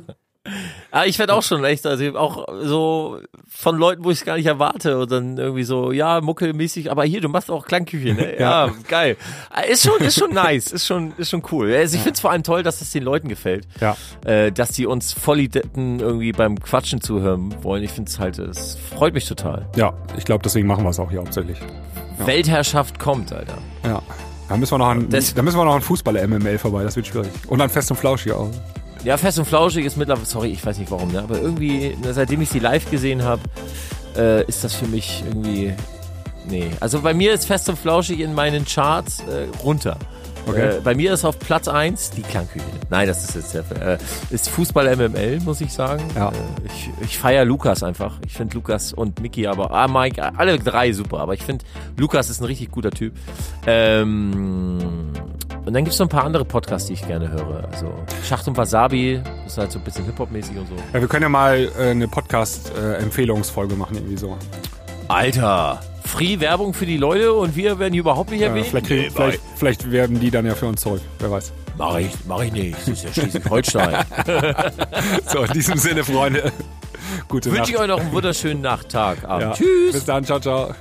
S1: Ah, ich werde auch schon echt, also auch so von Leuten, wo ich es gar nicht erwarte und dann irgendwie so, ja, muckelmäßig, aber hier, du machst auch Klangküche, ne? (laughs) Ja, geil. Ah, Ist schon, ist schon nice, ist schon, ist schon cool. Also ich find's vor allem toll, dass es den Leuten gefällt.
S2: Ja.
S1: äh, dass die uns Vollidetten irgendwie beim Quatschen zuhören wollen. Ich finde es halt, es freut mich total.
S2: Ja, ich glaube, deswegen machen wir es auch hier hauptsächlich.
S1: Weltherrschaft kommt, Alter.
S2: Ja. Da müssen wir noch an,
S1: Das-
S2: da müssen wir noch an Fußballer-MML vorbei, das wird schwierig. Und an Fest und Flauschig auch.
S1: Ja, Fest und Flauschig ist mittlerweile, sorry, ich weiß nicht warum, ne, aber irgendwie, ne, seitdem ich sie live gesehen habe, äh, ist das für mich irgendwie, nee. Also bei mir ist Fest und Flauschig in meinen Charts äh, runter.
S2: Okay.
S1: Äh, bei mir ist auf Platz 1 die Klangküche. Nein, das ist jetzt der, äh, ist Fußball MML, muss ich sagen.
S2: Ja.
S1: Äh, ich ich feiere Lukas einfach. Ich finde Lukas und Mickey aber, ah, Mike, alle drei super, aber ich finde, Lukas ist ein richtig guter Typ. Ähm, und dann gibt es noch ein paar andere Podcasts, die ich gerne höre. Also Schacht und Wasabi, das ist halt so ein bisschen Hip-Hop-mäßig und so.
S2: Ja, wir können ja mal äh, eine Podcast-Empfehlungsfolge machen, irgendwie so.
S1: Alter, Free-Werbung für die Leute und wir werden hier überhaupt nicht
S2: Äh,
S1: erwähnt?
S2: vielleicht, kriegen, vielleicht, vielleicht werden die dann ja für uns zurück, wer weiß.
S1: Mach ich, mach ich nicht. Das ist ja Schleswig-Holstein. (laughs)
S2: So, in diesem Sinne, Freunde. Gute
S1: Wünsche
S2: Nacht.
S1: ich euch noch einen wunderschönen Nachttag. Abend.
S2: Ja.
S1: Tschüss.
S2: Bis dann, ciao, ciao.